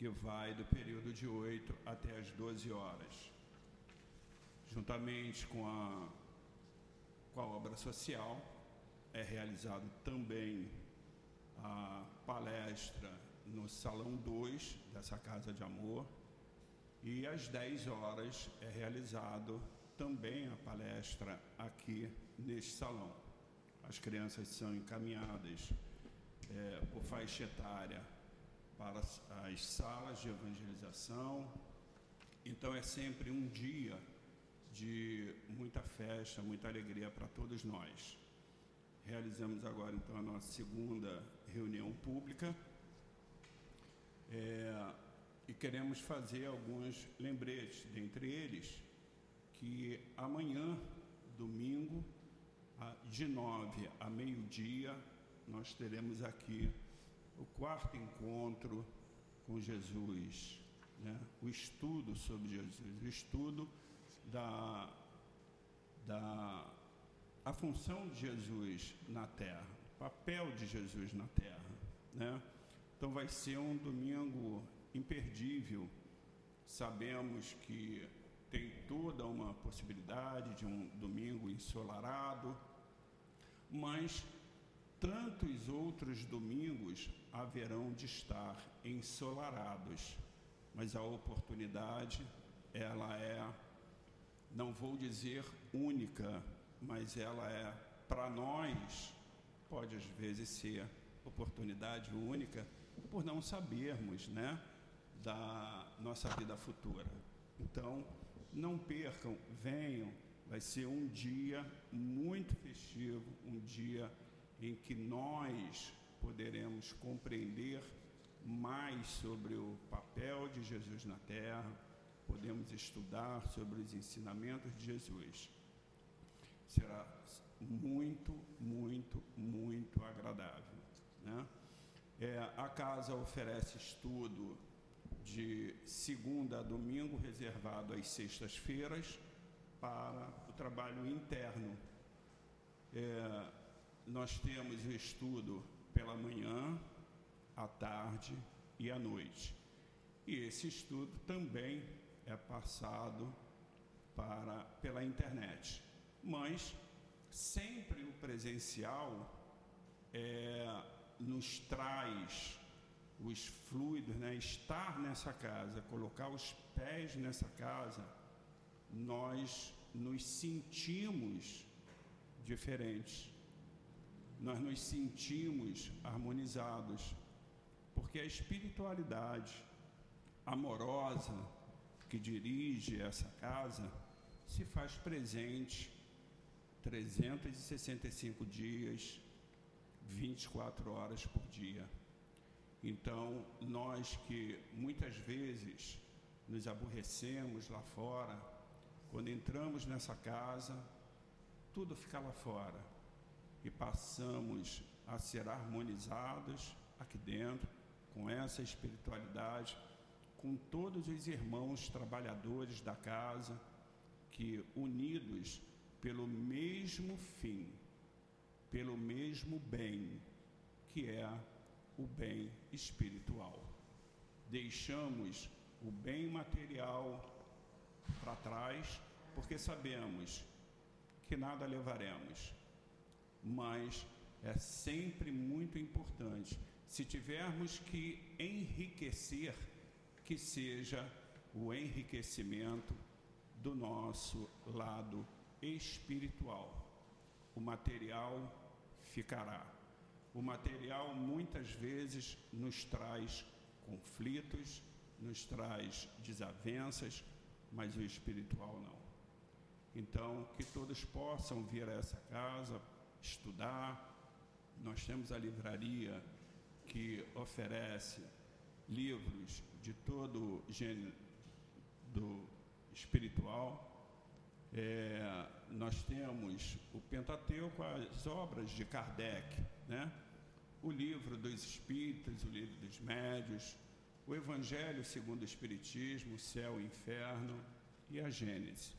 que vai do período de 8 até as 12 horas. Juntamente com a, com a obra social, é realizado também a palestra no Salão 2 dessa Casa de Amor. E às 10 horas é realizado também a palestra aqui neste salão. As crianças são encaminhadas é, por faixa etária para as salas de evangelização. Então é sempre um dia de muita festa, muita alegria para todos nós. Realizamos agora então a nossa segunda reunião pública é, e queremos fazer alguns lembretes, dentre eles que amanhã, domingo, de nove a meio-dia, nós teremos aqui o quarto encontro com Jesus, né? o estudo sobre Jesus, o estudo da, da a função de Jesus na terra, o papel de Jesus na terra. Né? Então vai ser um domingo imperdível. Sabemos que tem toda uma possibilidade de um domingo ensolarado, mas tantos outros domingos haverão de estar ensolarados, mas a oportunidade ela é não vou dizer única, mas ela é para nós pode às vezes ser oportunidade única por não sabermos, né, da nossa vida futura. Então, não percam, venham. Vai ser um dia muito festivo, um dia em que nós poderemos compreender mais sobre o papel de Jesus na terra, podemos estudar sobre os ensinamentos de Jesus. Será muito, muito, muito agradável. Né? É, a casa oferece estudo de segunda a domingo, reservado às sextas-feiras, para o trabalho interno. É, nós temos o estudo pela manhã, à tarde e à noite. E esse estudo também é passado para pela internet. Mas sempre o presencial é, nos traz os fluidos, né? estar nessa casa, colocar os pés nessa casa, nós nos sentimos diferentes, nós nos sentimos harmonizados, porque a espiritualidade amorosa que dirige essa casa se faz presente 365 dias, 24 horas por dia. Então, nós que muitas vezes nos aborrecemos lá fora, quando entramos nessa casa, tudo fica lá fora e passamos a ser harmonizados aqui dentro com essa espiritualidade, com todos os irmãos trabalhadores da casa que unidos pelo mesmo fim, pelo mesmo bem, que é o bem espiritual. Deixamos o bem material para trás, porque sabemos que nada levaremos, mas é sempre muito importante, se tivermos que enriquecer, que seja o enriquecimento do nosso lado espiritual. O material ficará o material muitas vezes nos traz conflitos, nos traz desavenças, mas o espiritual não. Então, que todos possam vir a essa casa, estudar. Nós temos a livraria que oferece livros de todo gênero do espiritual. É, nós temos o Pentateuco, as obras de Kardec, né? o livro dos Espíritos, o livro dos Médios, o Evangelho segundo o Espiritismo, o Céu e o Inferno e a Gênese.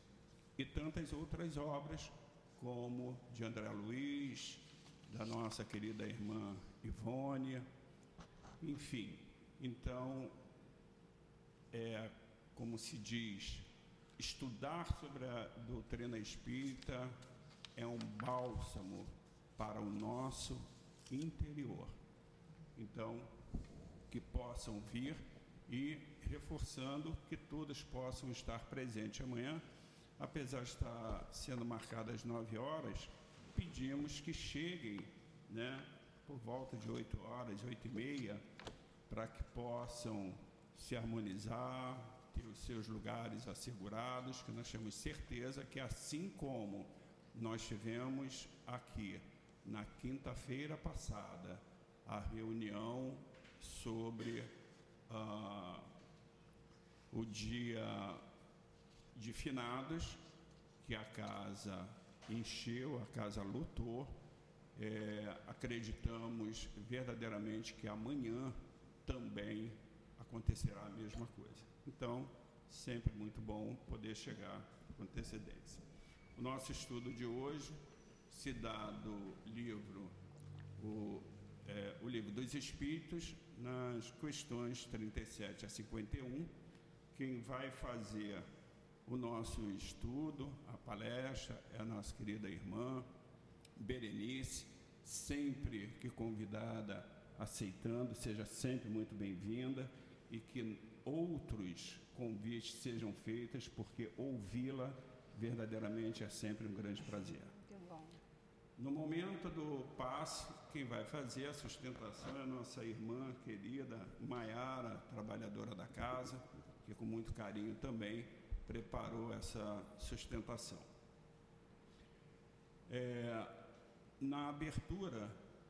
E tantas outras obras, como de André Luiz, da nossa querida irmã Ivone, enfim. Então, é, como se diz, estudar sobre a doutrina espírita é um bálsamo para o nosso interior. Então, que possam vir e reforçando que todas possam estar presentes amanhã, apesar de estar sendo marcada às 9 horas, pedimos que cheguem, né, por volta de 8 horas, 8 e meia, para que possam se harmonizar, ter os seus lugares assegurados, que nós temos certeza que assim como nós tivemos aqui na quinta-feira passada a reunião sobre ah, o dia de finados, que a casa encheu, a casa lotou. É, acreditamos verdadeiramente que amanhã também acontecerá a mesma coisa. Então, sempre muito bom poder chegar com antecedência. O nosso estudo de hoje se dá do livro, o, é, o livro dos Espíritos, nas questões 37 a 51. Quem vai fazer o nosso estudo, a palestra, é a nossa querida irmã Berenice, sempre que convidada, aceitando, seja sempre muito bem-vinda e que outros convites sejam feitos, porque ouvi-la verdadeiramente é sempre um grande prazer. No momento do passe, quem vai fazer a sustentação é a nossa irmã querida Maiara, trabalhadora da casa, que com muito carinho também preparou essa sustentação. É, na abertura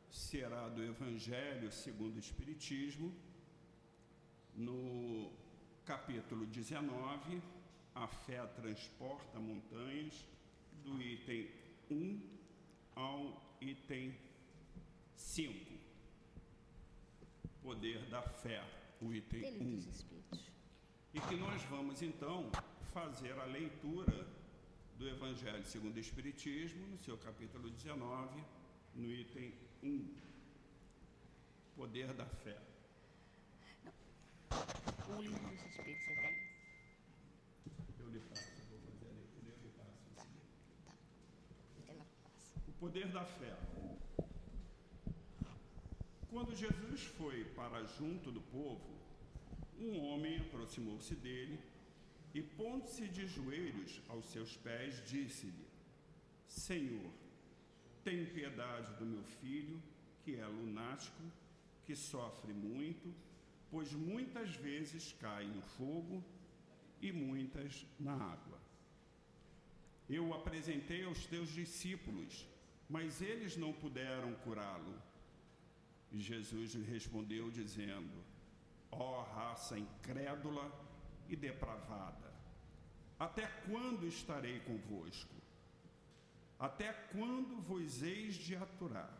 será do Evangelho segundo o Espiritismo, no capítulo 19, a fé transporta montanhas, do item 1 ao item 5. Poder da fé, o item 1. Um. E que nós vamos então fazer a leitura do Evangelho segundo o Espiritismo, no seu capítulo 19, no item 1. Poder da fé. Não. O livro dos Espíritos você tem? Eu lhe passo. poder da fé. Quando Jesus foi para junto do povo, um homem aproximou-se dele e, pondo-se de joelhos aos seus pés, disse-lhe: Senhor, tem piedade do meu filho, que é lunático, que sofre muito, pois muitas vezes cai no fogo e muitas na água. Eu o apresentei aos teus discípulos mas eles não puderam curá-lo. E Jesus lhe respondeu, dizendo: Ó oh, raça incrédula e depravada, até quando estarei convosco? Até quando vos eis de aturar?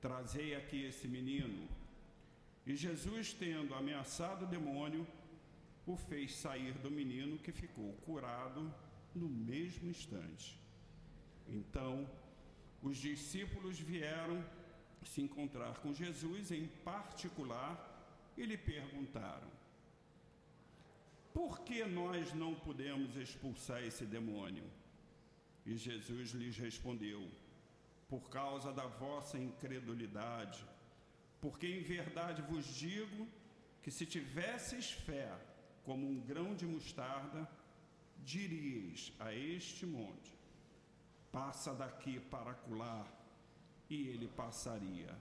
Trazei aqui esse menino. E Jesus, tendo ameaçado o demônio, o fez sair do menino, que ficou curado no mesmo instante. Então, os discípulos vieram se encontrar com Jesus em particular e lhe perguntaram: Por que nós não podemos expulsar esse demônio? E Jesus lhes respondeu: Por causa da vossa incredulidade, porque em verdade vos digo que se tivesseis fé como um grão de mostarda, diríeis a este monte: passa daqui para acolá, e ele passaria,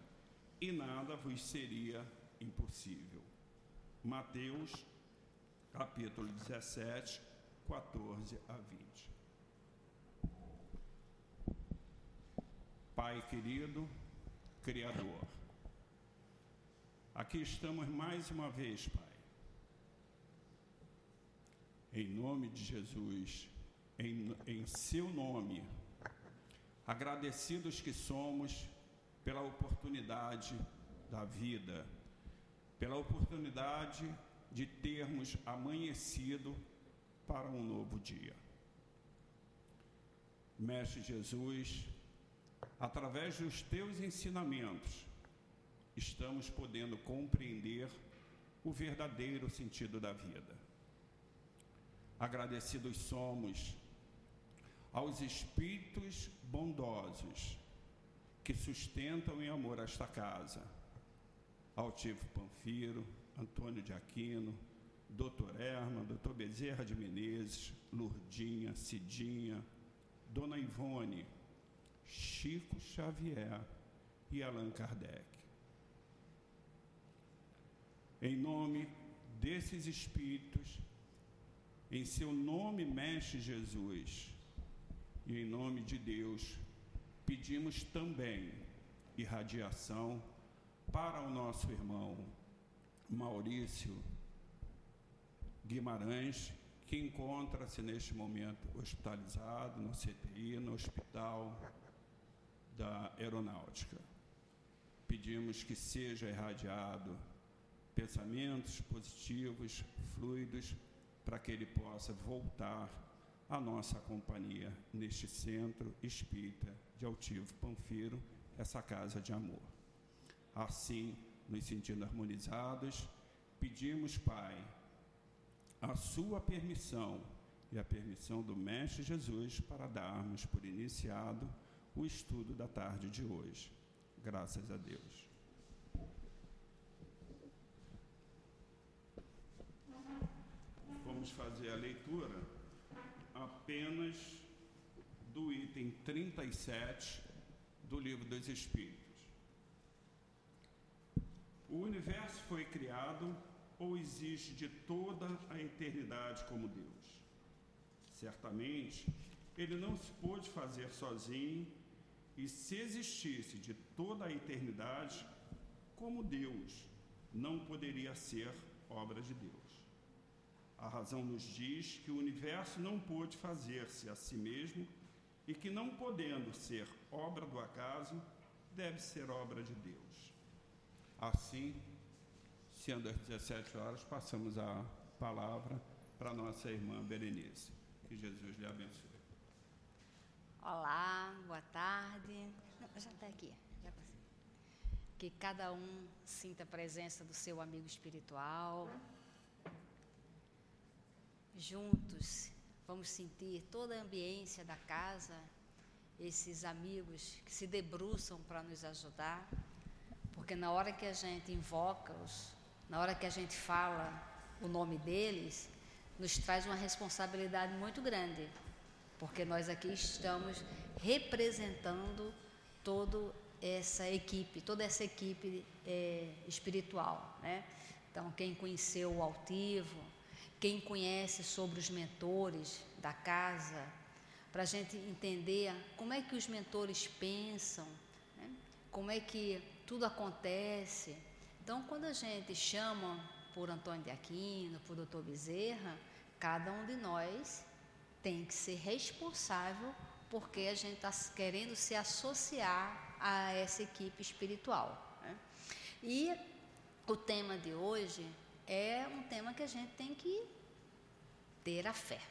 e nada vos seria impossível. Mateus, capítulo 17, 14 a 20. Pai querido, Criador, aqui estamos mais uma vez, Pai. Em nome de Jesus, em, em seu nome, agradecidos que somos pela oportunidade da vida, pela oportunidade de termos amanhecido para um novo dia. Mestre Jesus, através dos teus ensinamentos, estamos podendo compreender o verdadeiro sentido da vida. Agradecidos somos aos espíritos bondosos que sustentam em amor esta casa. Altivo Panfiro, Antônio de Aquino, Doutor Erma, Doutor Bezerra de Menezes, Lurdinha, Cidinha, Dona Ivone, Chico Xavier e Allan Kardec. Em nome desses espíritos, em seu nome, Mestre Jesus, e em nome de Deus, pedimos também irradiação para o nosso irmão Maurício Guimarães, que encontra-se neste momento hospitalizado no CTI, no Hospital da Aeronáutica. Pedimos que seja irradiado pensamentos positivos, fluidos, para que ele possa voltar à nossa companhia neste centro espírita de Altivo Panfiro, essa casa de amor. Assim, nos sentindo harmonizados, pedimos, Pai, a sua permissão e a permissão do Mestre Jesus para darmos por iniciado o estudo da tarde de hoje. Graças a Deus. Vamos fazer a leitura apenas do item 37 do Livro dos Espíritos. O universo foi criado ou existe de toda a eternidade como Deus? Certamente, ele não se pôde fazer sozinho, e se existisse de toda a eternidade, como Deus, não poderia ser obra de Deus. A razão nos diz que o universo não pôde fazer-se a si mesmo e que, não podendo ser obra do acaso, deve ser obra de Deus. Assim, sendo às 17 horas, passamos a palavra para nossa irmã Berenice. Que Jesus lhe abençoe. Olá, boa tarde. Já está aqui. Já que cada um sinta a presença do seu amigo espiritual. Juntos, vamos sentir toda a ambiência da casa, esses amigos que se debruçam para nos ajudar, porque na hora que a gente invoca-os, na hora que a gente fala o nome deles, nos traz uma responsabilidade muito grande, porque nós aqui estamos representando toda essa equipe, toda essa equipe é, espiritual, né? Então, quem conheceu o altivo, quem conhece sobre os mentores da casa, para a gente entender como é que os mentores pensam, né? como é que tudo acontece, então, quando a gente chama por Antônio de Aquino, por Doutor Bezerra, cada um de nós tem que ser responsável porque a gente está querendo se associar a essa equipe espiritual. Né? E o tema de hoje é um tema que a gente tem que ter a fé,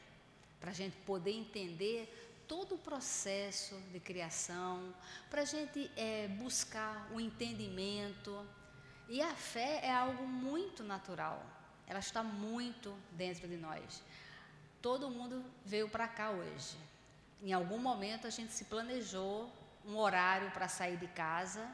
para a gente poder entender todo o processo de criação, para a gente é, buscar o entendimento e a fé é algo muito natural, ela está muito dentro de nós. Todo mundo veio para cá hoje. Em algum momento a gente se planejou um horário para sair de casa.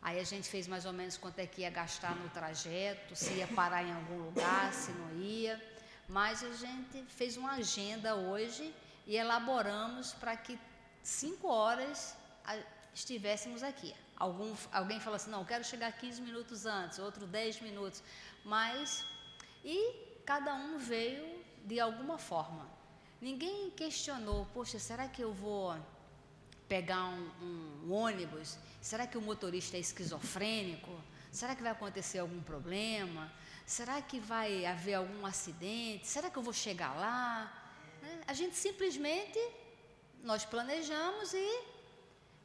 Aí a gente fez mais ou menos quanto é que ia gastar no trajeto, se ia parar em algum lugar, se não ia. Mas a gente fez uma agenda hoje e elaboramos para que cinco horas estivéssemos aqui. Algum, alguém fala assim, não, quero chegar 15 minutos antes, outro 10 minutos, mas e cada um veio de alguma forma. Ninguém questionou, poxa, será que eu vou pegar um, um ônibus? Será que o motorista é esquizofrênico? Será que vai acontecer algum problema? Será que vai haver algum acidente? Será que eu vou chegar lá? Né? A gente simplesmente nós planejamos e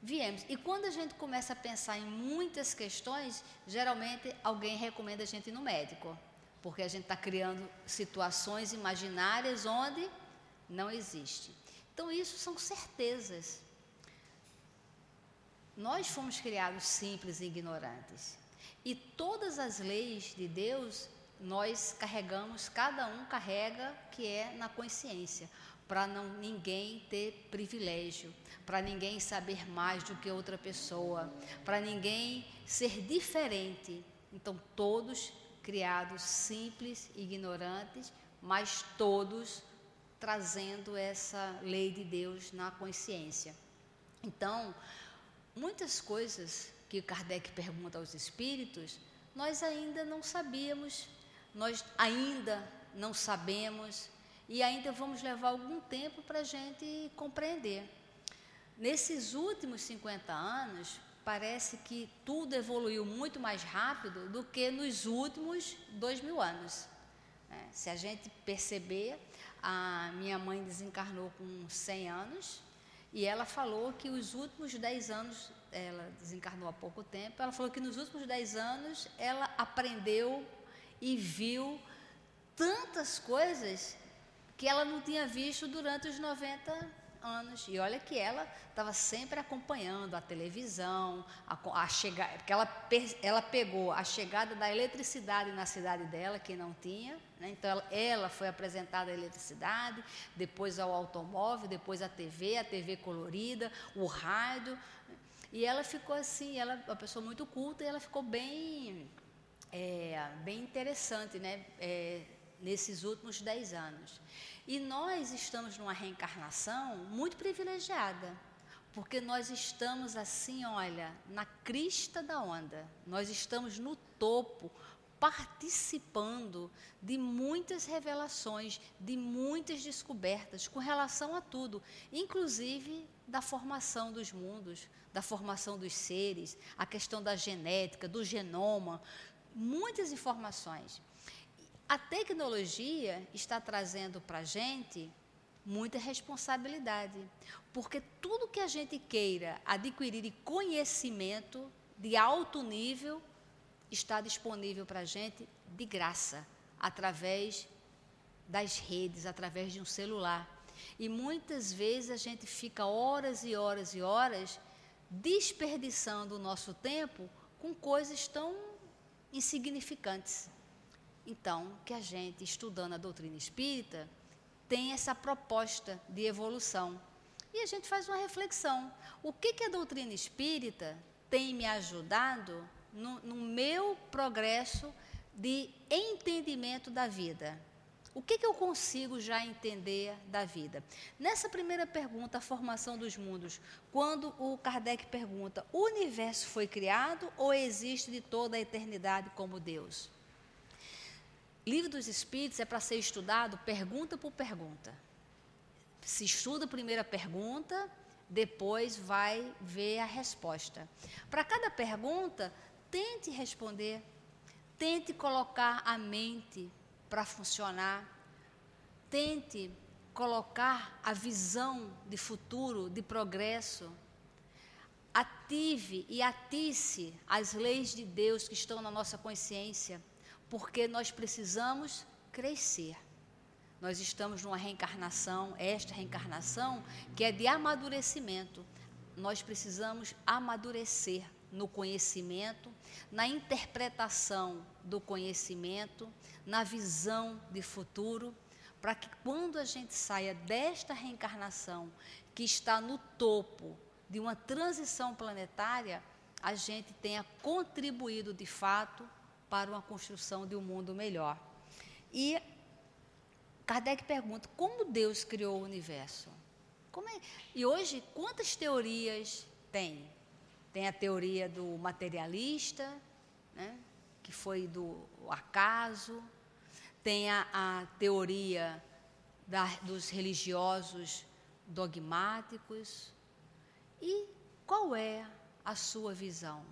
viemos. E quando a gente começa a pensar em muitas questões, geralmente alguém recomenda a gente ir no médico, porque a gente está criando situações imaginárias onde não existe. Então, isso são certezas. Nós fomos criados simples e ignorantes. E todas as leis de Deus, nós carregamos, cada um carrega que é na consciência, para não ninguém ter privilégio, para ninguém saber mais do que outra pessoa, para ninguém ser diferente. Então todos criados simples, ignorantes, mas todos trazendo essa lei de Deus na consciência. Então, muitas coisas que Kardec pergunta aos espíritos, nós ainda não sabíamos nós ainda não sabemos e ainda vamos levar algum tempo para a gente compreender. Nesses últimos 50 anos, parece que tudo evoluiu muito mais rápido do que nos últimos dois mil anos. É, se a gente perceber, a minha mãe desencarnou com 100 anos e ela falou que os últimos 10 anos, ela desencarnou há pouco tempo, ela falou que nos últimos 10 anos ela aprendeu e viu tantas coisas que ela não tinha visto durante os 90 anos. E olha que ela estava sempre acompanhando a televisão, a, a chegar, porque ela, ela pegou a chegada da eletricidade na cidade dela, que não tinha. Né? Então ela, ela foi apresentada à eletricidade, depois ao automóvel, depois à TV, a TV colorida, o rádio. E ela ficou assim, ela é uma pessoa muito culta e ela ficou bem é, bem interessante né, é, nesses últimos dez anos. E nós estamos numa reencarnação muito privilegiada, porque nós estamos assim, olha, na crista da onda, nós estamos no topo, participando de muitas revelações, de muitas descobertas com relação a tudo, inclusive da formação dos mundos, da formação dos seres, a questão da genética, do genoma, muitas informações. A tecnologia está trazendo para a gente muita responsabilidade, porque tudo que a gente queira adquirir de conhecimento de alto nível está disponível para a gente de graça, através das redes, através de um celular. E muitas vezes a gente fica horas e horas e horas desperdiçando o nosso tempo com coisas tão insignificantes. Então, que a gente, estudando a doutrina espírita, tem essa proposta de evolução. E a gente faz uma reflexão. O que, que a doutrina espírita tem me ajudado no, no meu progresso de entendimento da vida? O que, que, eu consigo já entender da vida? Nessa primeira pergunta, a formação dos mundos, quando o Kardec pergunta: o universo foi criado ou existe de toda a eternidade como Deus? Livro dos Espíritos é para ser estudado pergunta por pergunta. Se estuda a primeira pergunta, depois vai ver a resposta. Para cada pergunta, tente responder, tente colocar a mente para funcionar. Tente colocar a visão de futuro, de progresso. Ative e atice as leis de Deus que estão na nossa consciência, porque nós precisamos crescer. Nós estamos numa reencarnação, esta reencarnação, que é de amadurecimento. Nós precisamos amadurecer no conhecimento, na interpretação do conhecimento, na visão de futuro, para que quando a gente saia desta reencarnação, que está no topo de uma transição planetária, a gente tenha contribuído de fato para uma construção de um mundo melhor. E Kardec pergunta: como Deus criou o universo? É? E hoje, quantas teorias tem? Tem a teoria do materialista, né, que foi do acaso, tem a, a teoria da, dos religiosos dogmáticos. E qual é a sua visão?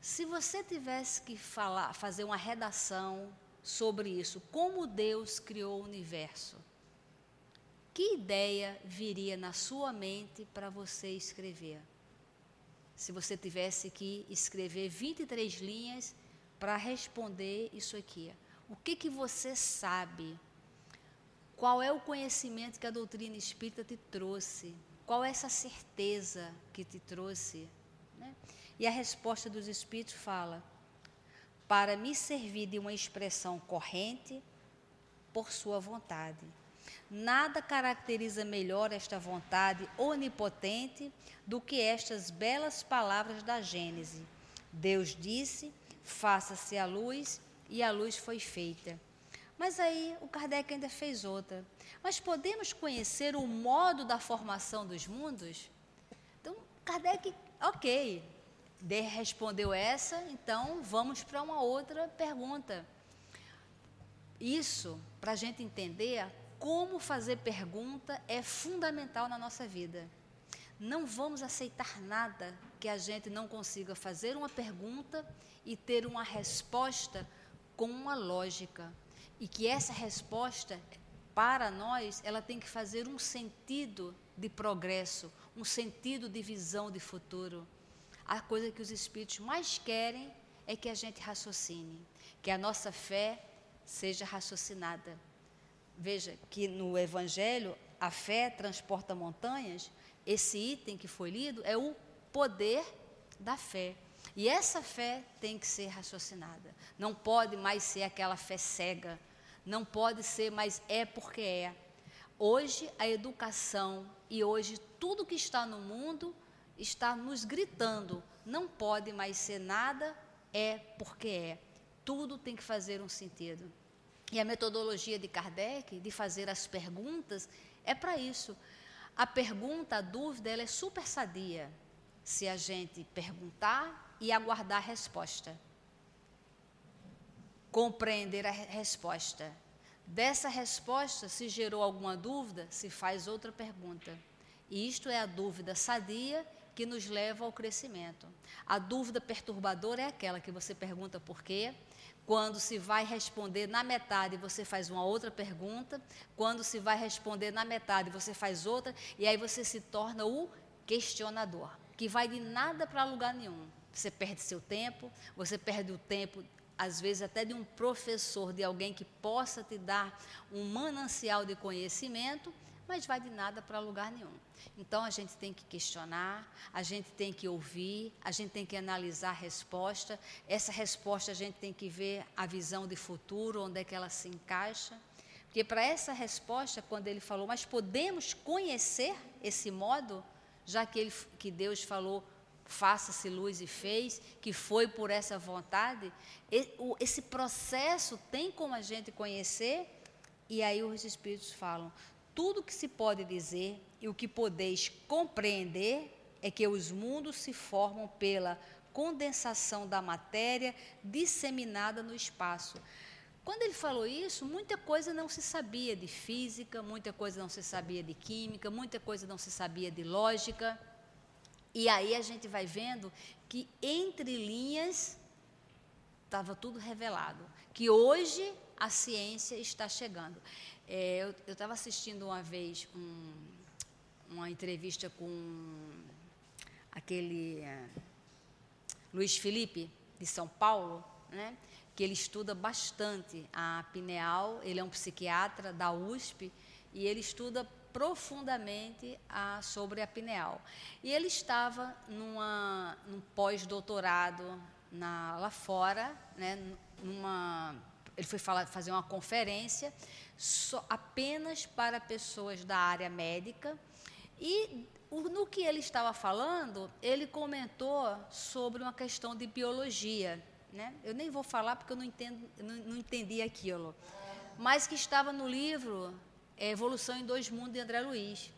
Se você tivesse que falar, fazer uma redação sobre isso, como Deus criou o universo, que ideia viria na sua mente para você escrever? Se você tivesse que escrever 23 linhas para responder isso aqui. O que, que você sabe? Qual é o conhecimento que a doutrina espírita te trouxe? Qual é essa certeza que te trouxe? Né? E a resposta dos espíritos fala: para me servir de uma expressão corrente por sua vontade. Nada caracteriza melhor esta vontade onipotente do que estas belas palavras da Gênese. Deus disse: faça-se a luz, e a luz foi feita. Mas aí o Kardec ainda fez outra. Mas podemos conhecer o modo da formação dos mundos? Então, Kardec, ok, respondeu essa, então vamos para uma outra pergunta. Isso, para a gente entender como fazer pergunta, é fundamental na nossa vida. Não vamos aceitar nada que a gente não consiga fazer uma pergunta e ter uma resposta com uma lógica. E que essa resposta, para nós, ela tem que fazer um sentido de progresso, um sentido de visão de futuro. A coisa que os espíritos mais querem é que a gente raciocine, que a nossa fé seja raciocinada. Veja que no Evangelho a fé transporta montanhas, esse item que foi lido é o poder da fé. E essa fé tem que ser raciocinada. Não pode mais ser aquela fé cega. Não pode ser, mas é porque é. Hoje a educação e hoje tudo que está no mundo está nos gritando: não pode mais ser nada, é porque é. Tudo tem que fazer um sentido. E a metodologia de Kardec, de fazer as perguntas, é para isso. A pergunta, a dúvida, ela é super sadia. Se a gente perguntar e aguardar a resposta. Compreender a resposta. Dessa resposta, se gerou alguma dúvida, se faz outra pergunta. E isto é a dúvida sadia que nos leva ao crescimento. A dúvida perturbadora é aquela que você pergunta por quê, quando se vai responder na metade, você faz uma outra pergunta. Quando se vai responder na metade, você faz outra. E aí você se torna o questionador, que vai de nada para lugar nenhum. Você perde seu tempo, você perde o tempo, às vezes, até de um professor, de alguém que possa te dar um manancial de conhecimento mas vai de nada para lugar nenhum. Então a gente tem que questionar, a gente tem que ouvir, a gente tem que analisar a resposta. Essa resposta a gente tem que ver a visão de futuro, onde é que ela se encaixa. Porque para essa resposta, quando ele falou, mas podemos conhecer esse modo, já que, ele, que Deus falou, faça-se luz e fez, que foi por essa vontade, esse processo tem como a gente conhecer, e aí os Espíritos falam, tudo que se pode dizer e o que podeis compreender é que os mundos se formam pela condensação da matéria disseminada no espaço. Quando ele falou isso, muita coisa não se sabia de física, muita coisa não se sabia de química, muita coisa não se sabia de lógica. E aí a gente vai vendo que entre linhas estava tudo revelado, que hoje a ciência está chegando. É, eu estava assistindo uma vez um, uma entrevista com aquele uh, Luiz Felipe, de São Paulo, né, que ele estuda bastante a pineal, ele é um psiquiatra da USP, e ele estuda profundamente a, sobre a pineal. E ele estava numa, num pós-doutorado lá fora, né, numa, ele foi falar, fazer uma conferência apenas para pessoas da área médica. E no que ele estava falando, ele comentou sobre uma questão de biologia. Né? Eu nem vou falar porque eu não, entendo, não, não entendi aquilo. Mas que estava no livro é, Evolução em Dois Mundos de André Luiz.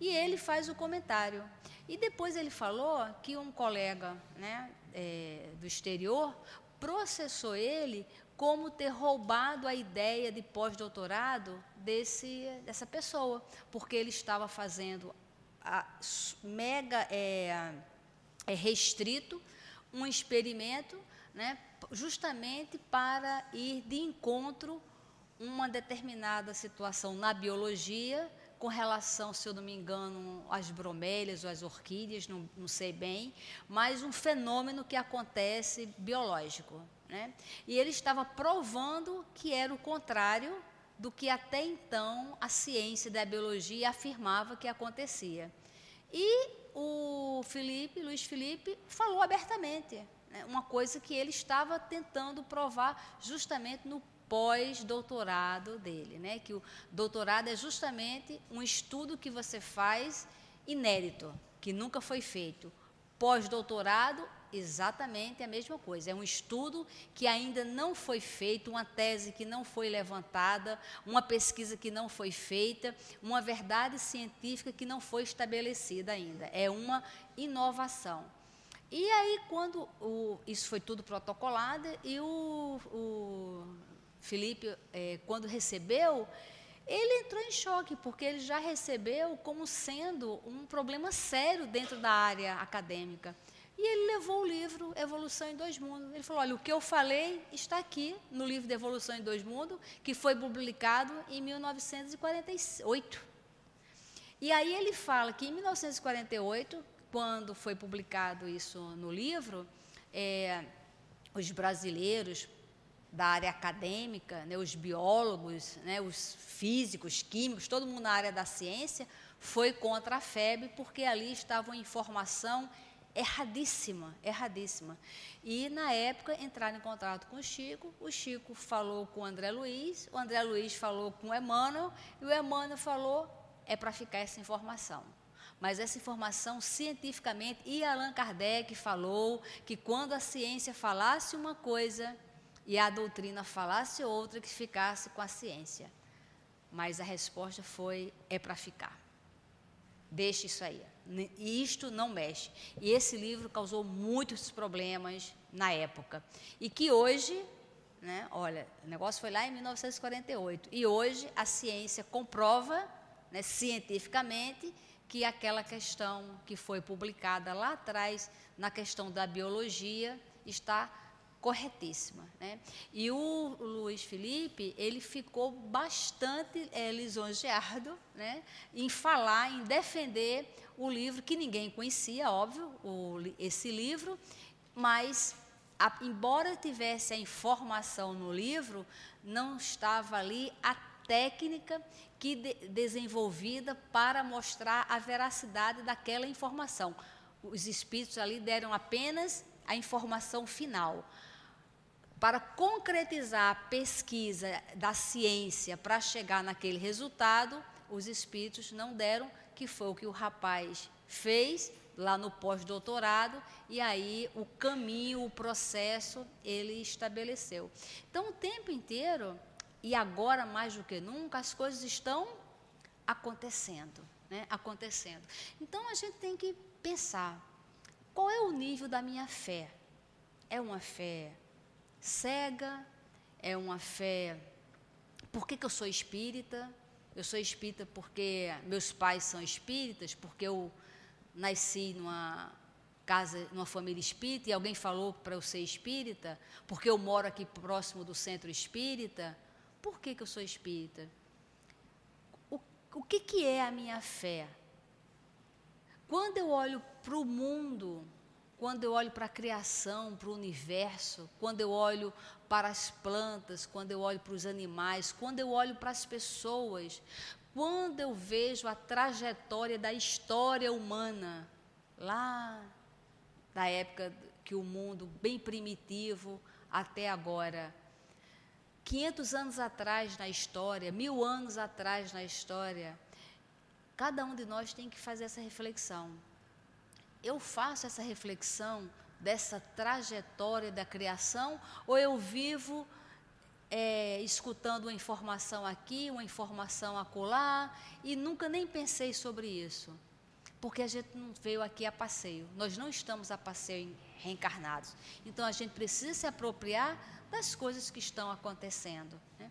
E ele faz o comentário. E depois ele falou que um colega né, é, do exterior processou ele como ter roubado a ideia de pós-doutorado desse dessa pessoa, porque ele estava fazendo mega é, é restrito um experimento, né, justamente para ir de encontro uma determinada situação na biologia com relação, se eu não me engano, às bromélias ou às orquídeas, não, não sei bem, mas um fenômeno que acontece biológico. Né? E ele estava provando que era o contrário do que até então a ciência da biologia afirmava que acontecia. E o Felipe, Luiz Felipe, falou abertamente: né, uma coisa que ele estava tentando provar justamente no pós-doutorado dele, né? Que o doutorado é justamente um estudo que você faz inédito, que nunca foi feito. Pós-doutorado, exatamente a mesma coisa. É um estudo que ainda não foi feito, uma tese que não foi levantada, uma pesquisa que não foi feita, uma verdade científica que não foi estabelecida ainda. É uma inovação. E aí, quando o, isso foi tudo protocolado, e o, o Felipe, é, quando recebeu, ele entrou em choque, porque ele já recebeu como sendo um problema sério dentro da área acadêmica. E ele levou o livro Evolução em Dois Mundos. Ele falou: olha, o que eu falei está aqui no livro de Evolução em Dois Mundos, que foi publicado em 1948. E aí ele fala que em 1948, quando foi publicado isso no livro, é, os brasileiros da área acadêmica, né, os biólogos, né, os físicos, químicos, todo mundo na área da ciência, foi contra a FEB, porque ali estava uma informação erradíssima, erradíssima. E, na época, entraram em contato com o Chico, o Chico falou com o André Luiz, o André Luiz falou com o Emmanuel, e o Emmanuel falou, é para ficar essa informação. Mas essa informação, cientificamente, e Allan Kardec falou que quando a ciência falasse uma coisa e a doutrina falasse outra, que ficasse com a ciência. Mas a resposta foi, é para ficar. Deixe isso aí. E isto não mexe. E esse livro causou muitos problemas na época. E que hoje, né, olha, o negócio foi lá em 1948. E hoje a ciência comprova, né, cientificamente, que aquela questão que foi publicada lá atrás, na questão da biologia, está corretíssima. Né? E o Luiz Felipe, ele ficou bastante é, lisonjeado né, em falar, em defender o livro, que ninguém conhecia, óbvio, o, esse livro, mas, a, embora tivesse a informação no livro, não estava ali a técnica que de, desenvolvida para mostrar a veracidade daquela informação. Os espíritos ali deram apenas a informação final. Para concretizar a pesquisa da ciência para chegar naquele resultado, os espíritos não deram que foi o que o rapaz fez lá no pós-doutorado, e aí o caminho, o processo, ele estabeleceu. Então, o tempo inteiro, e agora mais do que nunca, as coisas estão acontecendo, né? acontecendo. Então, a gente tem que pensar, qual é o nível da minha fé? É uma fé cega? É uma fé... Por que, que eu sou espírita? Eu sou espírita porque meus pais são espíritas, porque eu nasci numa casa, numa família espírita e alguém falou para eu ser espírita, porque eu moro aqui próximo do centro espírita. Por que, que eu sou espírita? O, o que, que é a minha fé? Quando eu olho para o mundo, quando eu olho para a criação, para o universo, quando eu olho para as plantas, quando eu olho para os animais, quando eu olho para as pessoas, quando eu vejo a trajetória da história humana, lá da época que o mundo bem primitivo até agora, 500 anos atrás na história, mil anos atrás na história, cada um de nós tem que fazer essa reflexão. Eu faço essa reflexão dessa trajetória da criação ou eu vivo é, escutando uma informação aqui, uma informação acolá e nunca nem pensei sobre isso? Porque a gente não veio aqui a passeio, nós não estamos a passeio reencarnados. Então a gente precisa se apropriar das coisas que estão acontecendo. Né?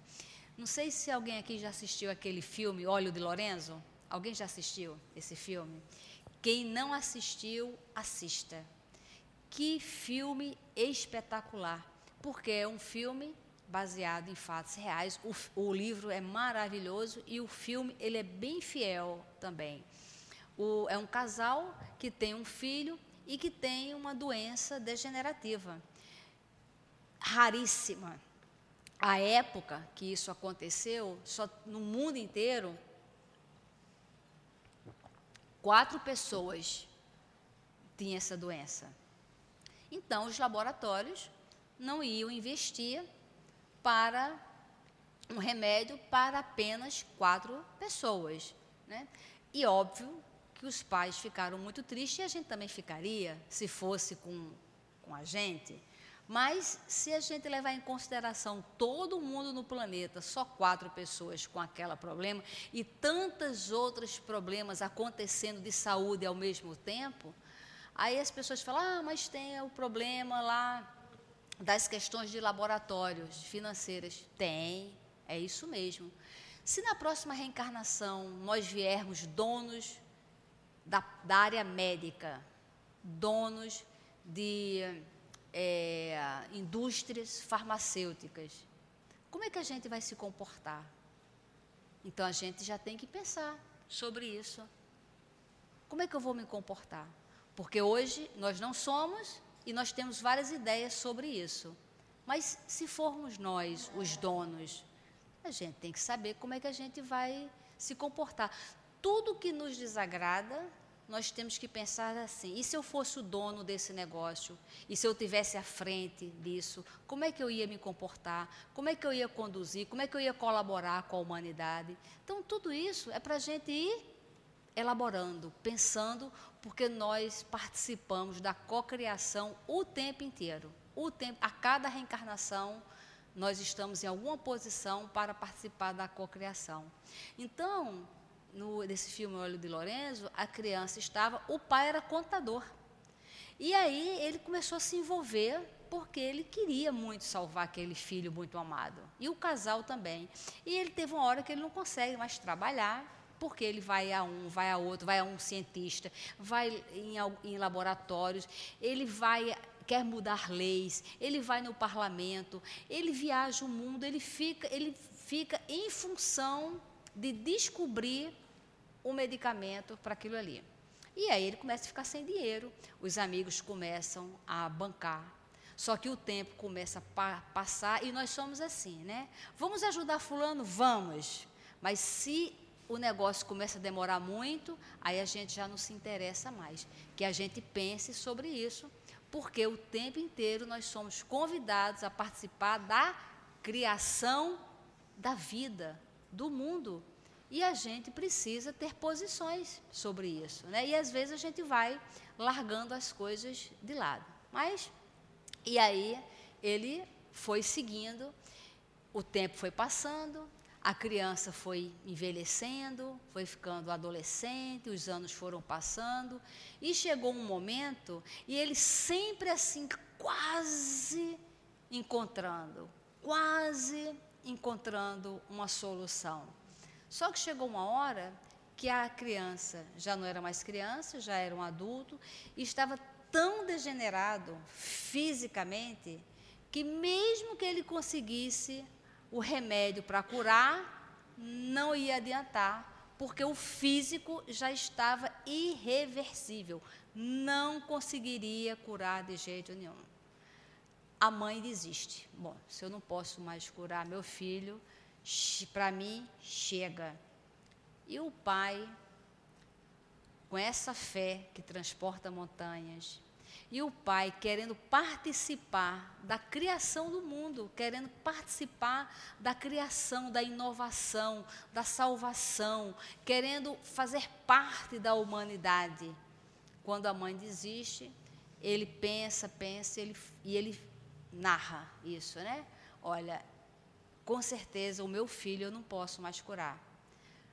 Não sei se alguém aqui já assistiu aquele filme Óleo de Lorenzo. Alguém já assistiu esse filme? Quem não assistiu, assista. Que filme espetacular, porque é um filme baseado em fatos reais. O, o, livro é maravilhoso e o filme ele é bem fiel também. O, é um casal que tem um filho e que tem uma doença degenerativa raríssima. A época que isso aconteceu, só no mundo inteiro, quatro pessoas tinham essa doença. Então, os laboratórios não iam investir para um remédio para apenas quatro pessoas. Né? E óbvio que os pais ficaram muito tristes e a gente também ficaria se fosse com, com a gente. Mas se a gente levar em consideração todo mundo no planeta, só quatro pessoas com aquele problema e tantos outros problemas acontecendo de saúde ao mesmo tempo, aí as pessoas falam: ah, mas tem o problema lá das questões de laboratórios financeiras. Tem, é isso mesmo. Se na próxima reencarnação nós viermos donos da, da área médica, donos de é, indústrias farmacêuticas, como é que a gente vai se comportar? Então a gente já tem que pensar sobre isso. Como é que eu vou me comportar? Porque hoje nós não somos e nós temos várias ideias sobre isso. Mas se formos nós os donos, a gente tem que saber como é que a gente vai se comportar. Tudo que nos desagrada, nós temos que pensar assim: e se eu fosse o dono desse negócio? E se eu tivesse à frente disso? Como é que eu ia me comportar? Como é que eu ia conduzir? Como é que eu ia colaborar com a humanidade? Então, tudo isso é para a gente ir elaborando, pensando, porque nós participamos da cocriação o tempo inteiro. O tempo, a cada reencarnação, nós estamos em alguma posição para participar da cocriação. Então, no, nesse filme Olho de Lorenzo, a criança estava, o pai era contador. E aí ele começou a se envolver porque ele queria muito salvar aquele filho muito amado. E o casal também. E ele teve uma hora que ele não consegue mais trabalhar, porque ele vai a um, vai a outro, vai a um cientista, vai em, em laboratórios, ele vai quer mudar leis, ele vai no parlamento, ele viaja o mundo, ele fica, ele fica em função de descobrir o medicamento para aquilo ali. E aí ele começa a ficar sem dinheiro, os amigos começam a bancar. Só que o tempo começa a pa passar e nós somos assim, né? Vamos ajudar fulano? Vamos. Mas se o negócio começa a demorar muito, aí a gente já não se interessa mais. Que a gente pense sobre isso, porque o tempo inteiro nós somos convidados a participar da criação da vida, do mundo. E a gente precisa ter posições sobre isso. Né? E às vezes a gente vai largando as coisas de lado. Mas, e aí ele foi seguindo, o tempo foi passando, a criança foi envelhecendo, foi ficando adolescente, os anos foram passando, e chegou um momento, e ele sempre assim, quase encontrando, quase encontrando uma solução. Só que chegou uma hora que a criança já não era mais criança, já era um adulto, e estava tão degenerado fisicamente que, mesmo que ele conseguisse o remédio para curar, não ia adiantar, porque o físico já estava irreversível, não conseguiria curar de jeito nenhum. A mãe desiste. Bom, se eu não posso mais curar meu filho, para mim, chega. E o pai, com essa fé que transporta montanhas, e o pai querendo participar da criação do mundo, querendo participar da criação, da inovação, da salvação, querendo fazer parte da humanidade. Quando a mãe desiste, ele pensa, pensa ele, e ele narra isso, né? Olha, com certeza o meu filho eu não posso mais curar.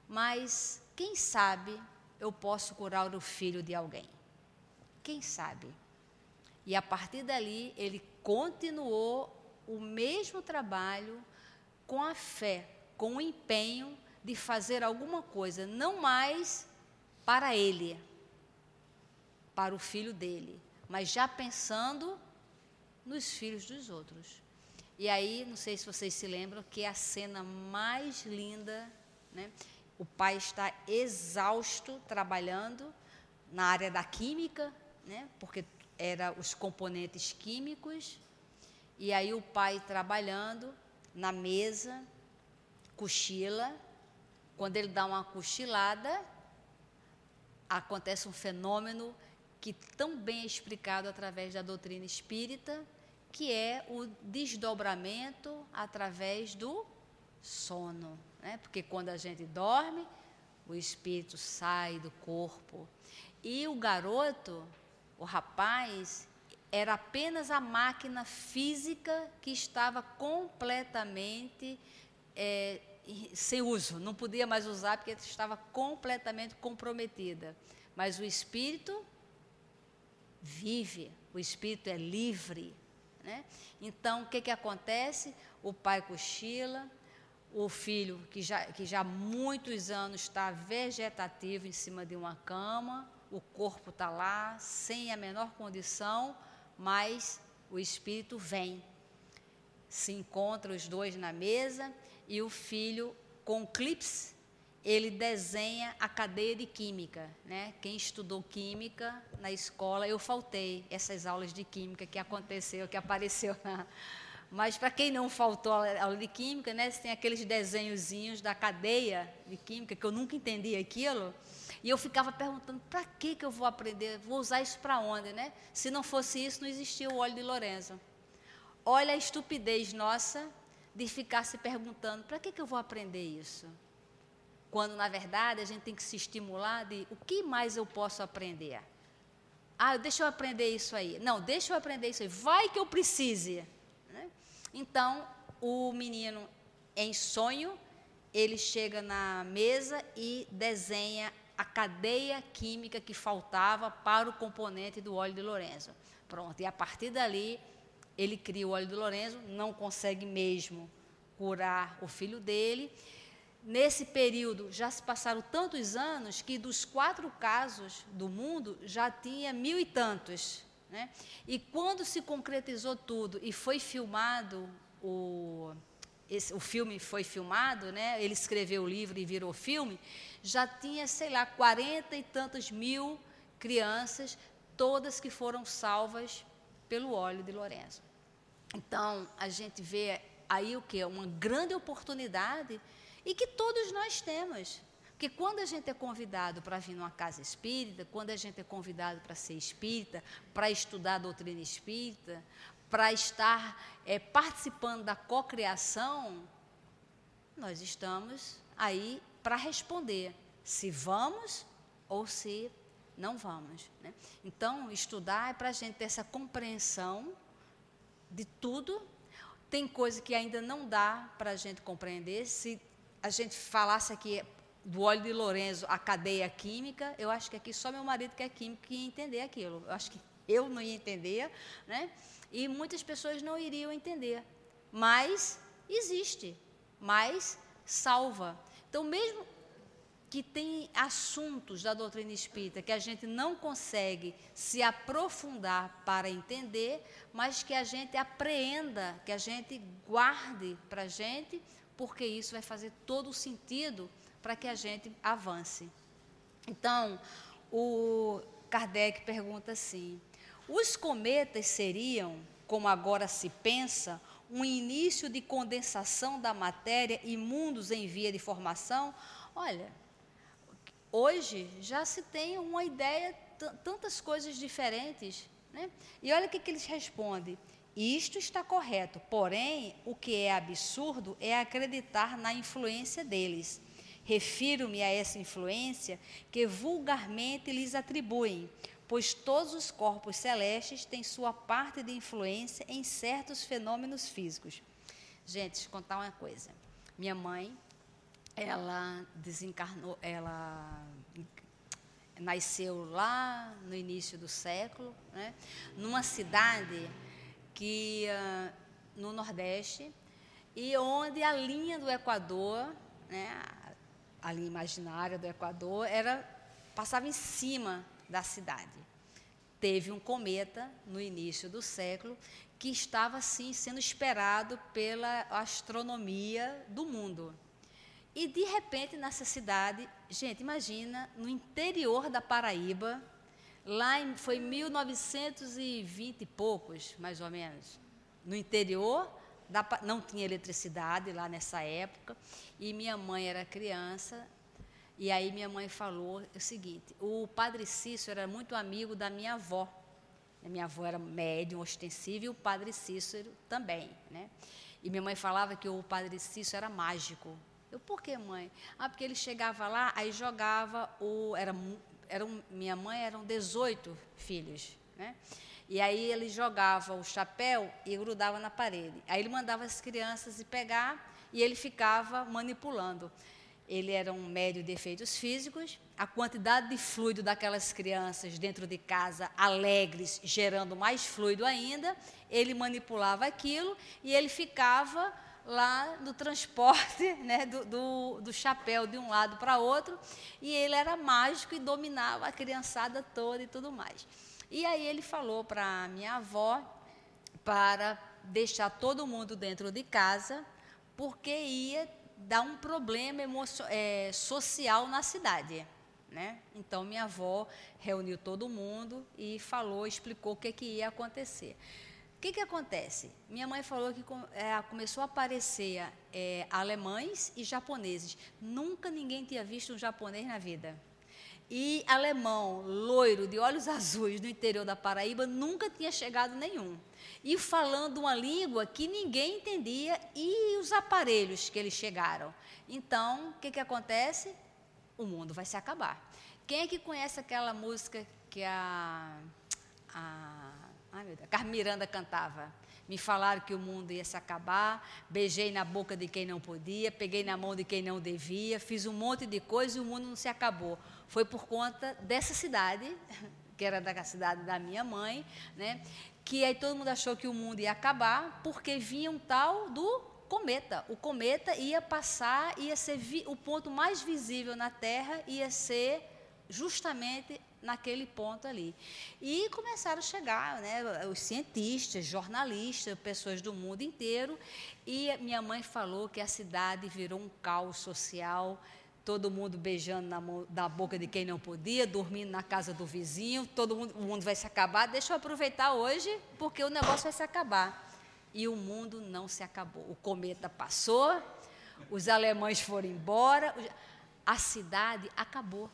Mas quem sabe eu posso curar o filho de alguém? Quem sabe? E a partir dali ele continuou o mesmo trabalho com a fé, com o empenho de fazer alguma coisa, não mais para ele, para o filho dele, mas já pensando nos filhos dos outros. E aí, não sei se vocês se lembram, que é a cena mais linda, né? O pai está exausto trabalhando na área da química, né? Porque era os componentes químicos. E aí o pai trabalhando na mesa, cochila. Quando ele dá uma cochilada, acontece um fenômeno que tão bem é explicado através da doutrina espírita, que é o desdobramento através do sono. Né? Porque quando a gente dorme, o espírito sai do corpo. E o garoto, o rapaz, era apenas a máquina física que estava completamente é, sem uso, não podia mais usar porque estava completamente comprometida. Mas o espírito vive, o espírito é livre. Né? Então, o que, que acontece? O pai cochila, o filho, que já, que já há muitos anos está vegetativo em cima de uma cama, o corpo está lá, sem a menor condição, mas o espírito vem. Se encontra os dois na mesa e o filho, com clips, ele desenha a cadeia de química. Né? Quem estudou química na escola, eu faltei essas aulas de química que aconteceu, que apareceu mas para quem não faltou a aula de química, né, tem aqueles desenhozinhos da cadeia de química, que eu nunca entendi aquilo. E eu ficava perguntando, para que, que eu vou aprender? Vou usar isso para onde, né? Se não fosse isso, não existia o óleo de Lorenzo. Olha a estupidez nossa de ficar se perguntando, para que, que eu vou aprender isso? Quando, na verdade, a gente tem que se estimular de o que mais eu posso aprender? Ah, deixa eu aprender isso aí. Não, deixa eu aprender isso aí. Vai que eu precise. Então, o menino, em sonho, ele chega na mesa e desenha a cadeia química que faltava para o componente do óleo de Lorenzo. Pronto, e a partir dali, ele cria o óleo de Lorenzo, não consegue mesmo curar o filho dele. Nesse período, já se passaram tantos anos que dos quatro casos do mundo, já tinha mil e tantos né? E quando se concretizou tudo e foi filmado, o, esse, o filme foi filmado, né? ele escreveu o livro e virou filme, já tinha, sei lá, quarenta e tantas mil crianças, todas que foram salvas pelo óleo de Lourenço. Então, a gente vê aí o que? Uma grande oportunidade e que todos nós temos. Porque quando a gente é convidado para vir numa casa espírita, quando a gente é convidado para ser espírita, para estudar a doutrina espírita, para estar é, participando da cocriação, nós estamos aí para responder se vamos ou se não vamos. Né? Então, estudar é para a gente ter essa compreensão de tudo. Tem coisa que ainda não dá para a gente compreender. Se a gente falasse aqui do óleo de Lorenzo a cadeia química, eu acho que aqui só meu marido que é químico ia entender aquilo. Eu acho que eu não ia entender, né? E muitas pessoas não iriam entender. Mas existe, mas salva. Então, mesmo que tem assuntos da doutrina espírita que a gente não consegue se aprofundar para entender, mas que a gente apreenda, que a gente guarde para a gente, porque isso vai fazer todo o sentido para que a gente avance. Então, o Kardec pergunta assim: os cometas seriam, como agora se pensa, um início de condensação da matéria e mundos em via de formação? Olha, hoje já se tem uma ideia, tantas coisas diferentes. Né? E olha o que, que eles respondem. Isto está correto, porém, o que é absurdo é acreditar na influência deles. Refiro-me a essa influência que vulgarmente lhes atribuem, pois todos os corpos celestes têm sua parte de influência em certos fenômenos físicos. Gente, deixa eu contar uma coisa. Minha mãe, ela desencarnou, ela nasceu lá no início do século, né, numa cidade que uh, no Nordeste e onde a linha do Equador, né, a linha imaginária do Equador, era passava em cima da cidade. Teve um cometa no início do século que estava assim sendo esperado pela astronomia do mundo. E de repente nessa cidade, gente, imagina no interior da Paraíba, lá em, foi 1920 e poucos, mais ou menos, no interior não tinha eletricidade lá nessa época, e minha mãe era criança, E aí minha mãe falou o seguinte: o padre Cícero era muito amigo da minha avó. A minha avó era médium, ostensivo, e o padre Cícero também, né? E minha mãe falava que o padre Cícero era mágico. Eu, por que, mãe? Ah, porque ele chegava lá, aí jogava o. Era, era um, minha mãe eram 18 filhos, né? E aí ele jogava o chapéu e grudava na parede. Aí ele mandava as crianças ir pegar e ele ficava manipulando. Ele era um médio de efeitos físicos, a quantidade de fluido daquelas crianças dentro de casa, alegres, gerando mais fluido ainda, ele manipulava aquilo e ele ficava lá no transporte né, do, do, do chapéu de um lado para outro, e ele era mágico e dominava a criançada toda e tudo mais. E aí ele falou para minha avó para deixar todo mundo dentro de casa, porque ia dar um problema é, social na cidade. Né? Então, minha avó reuniu todo mundo e falou, explicou o que, que ia acontecer. Que, que acontece? Minha mãe falou que é, começou a aparecer é, alemães e japoneses. Nunca ninguém tinha visto um japonês na vida. E alemão, loiro, de olhos azuis, no interior da Paraíba, nunca tinha chegado nenhum. E falando uma língua que ninguém entendia e os aparelhos que eles chegaram. Então, o que, que acontece? o mundo vai se acabar. Quem é que conhece aquela música que a, a, ai meu Deus, a Carmiranda cantava? Me falaram que o mundo ia se acabar, beijei na boca de quem não podia, peguei na mão de quem não devia, fiz um monte de coisa e o mundo não se acabou. Foi por conta dessa cidade, que era da cidade da minha mãe, né? que aí todo mundo achou que o mundo ia acabar, porque vinha um tal do cometa. O cometa ia passar, ia ser o ponto mais visível na Terra, ia ser justamente naquele ponto ali. E começaram a chegar né, os cientistas, jornalistas, pessoas do mundo inteiro, e minha mãe falou que a cidade virou um caos social, todo mundo beijando na, na boca de quem não podia, dormindo na casa do vizinho, todo mundo, o mundo vai se acabar. Deixa eu aproveitar hoje, porque o negócio vai se acabar e o mundo não se acabou. O cometa passou, os alemães foram embora, a cidade acabou.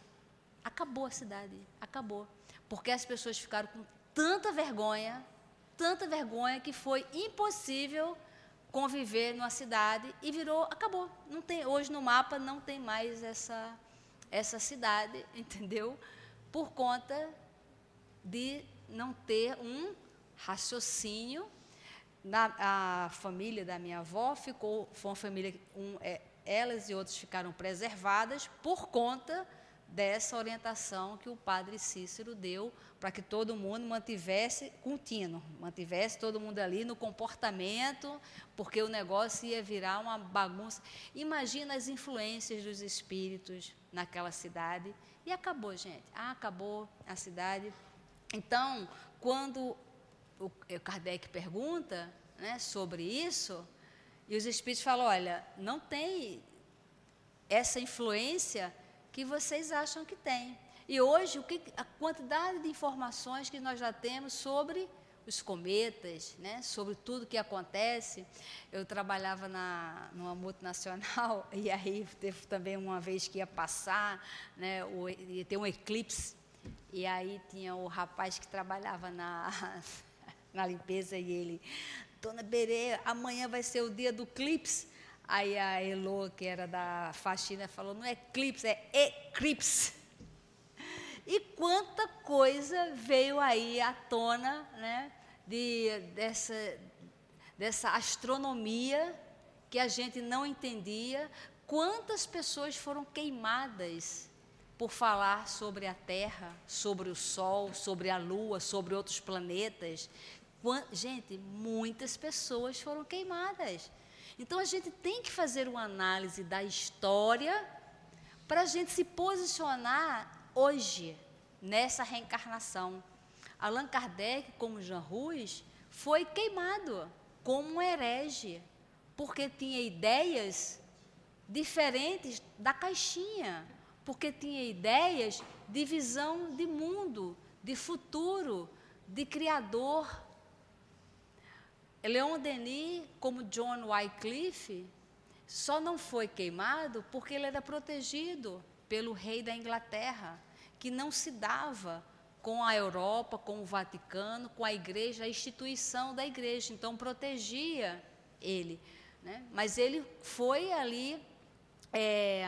Acabou a cidade, acabou. Porque as pessoas ficaram com tanta vergonha, tanta vergonha que foi impossível conviver numa cidade e virou, acabou. Não tem, hoje no mapa não tem mais essa essa cidade, entendeu? Por conta de não ter um raciocínio na, a família da minha avó ficou, foi uma família, um, é, elas e outros ficaram preservadas por conta dessa orientação que o padre Cícero deu para que todo mundo mantivesse contínuo, mantivesse todo mundo ali no comportamento, porque o negócio ia virar uma bagunça. Imagina as influências dos espíritos naquela cidade. E acabou, gente. Ah, acabou a cidade. Então, quando o Kardec pergunta né, sobre isso, e os espíritos falam: olha, não tem essa influência que vocês acham que tem. E hoje, o que, a quantidade de informações que nós já temos sobre os cometas, né, sobre tudo que acontece. Eu trabalhava na, numa multinacional e aí teve também uma vez que ia passar, né, o, ia ter um eclipse, e aí tinha o rapaz que trabalhava na, na limpeza e ele, Dona Berê, amanhã vai ser o dia do clips. Aí a Elo, que era da faxina, falou: não é clips, é eclipse. E quanta coisa veio aí à tona né, de, dessa, dessa astronomia que a gente não entendia. Quantas pessoas foram queimadas por falar sobre a Terra, sobre o Sol, sobre a Lua, sobre outros planetas, Gente, muitas pessoas foram queimadas. Então a gente tem que fazer uma análise da história para a gente se posicionar hoje nessa reencarnação. Allan Kardec, como Jean Ruz, foi queimado como um herege, porque tinha ideias diferentes da caixinha, porque tinha ideias de visão de mundo, de futuro, de criador. Leon Denis, como John Wycliffe, só não foi queimado porque ele era protegido pelo rei da Inglaterra, que não se dava com a Europa, com o Vaticano, com a igreja, a instituição da igreja. Então, protegia ele. Né? Mas ele foi ali é,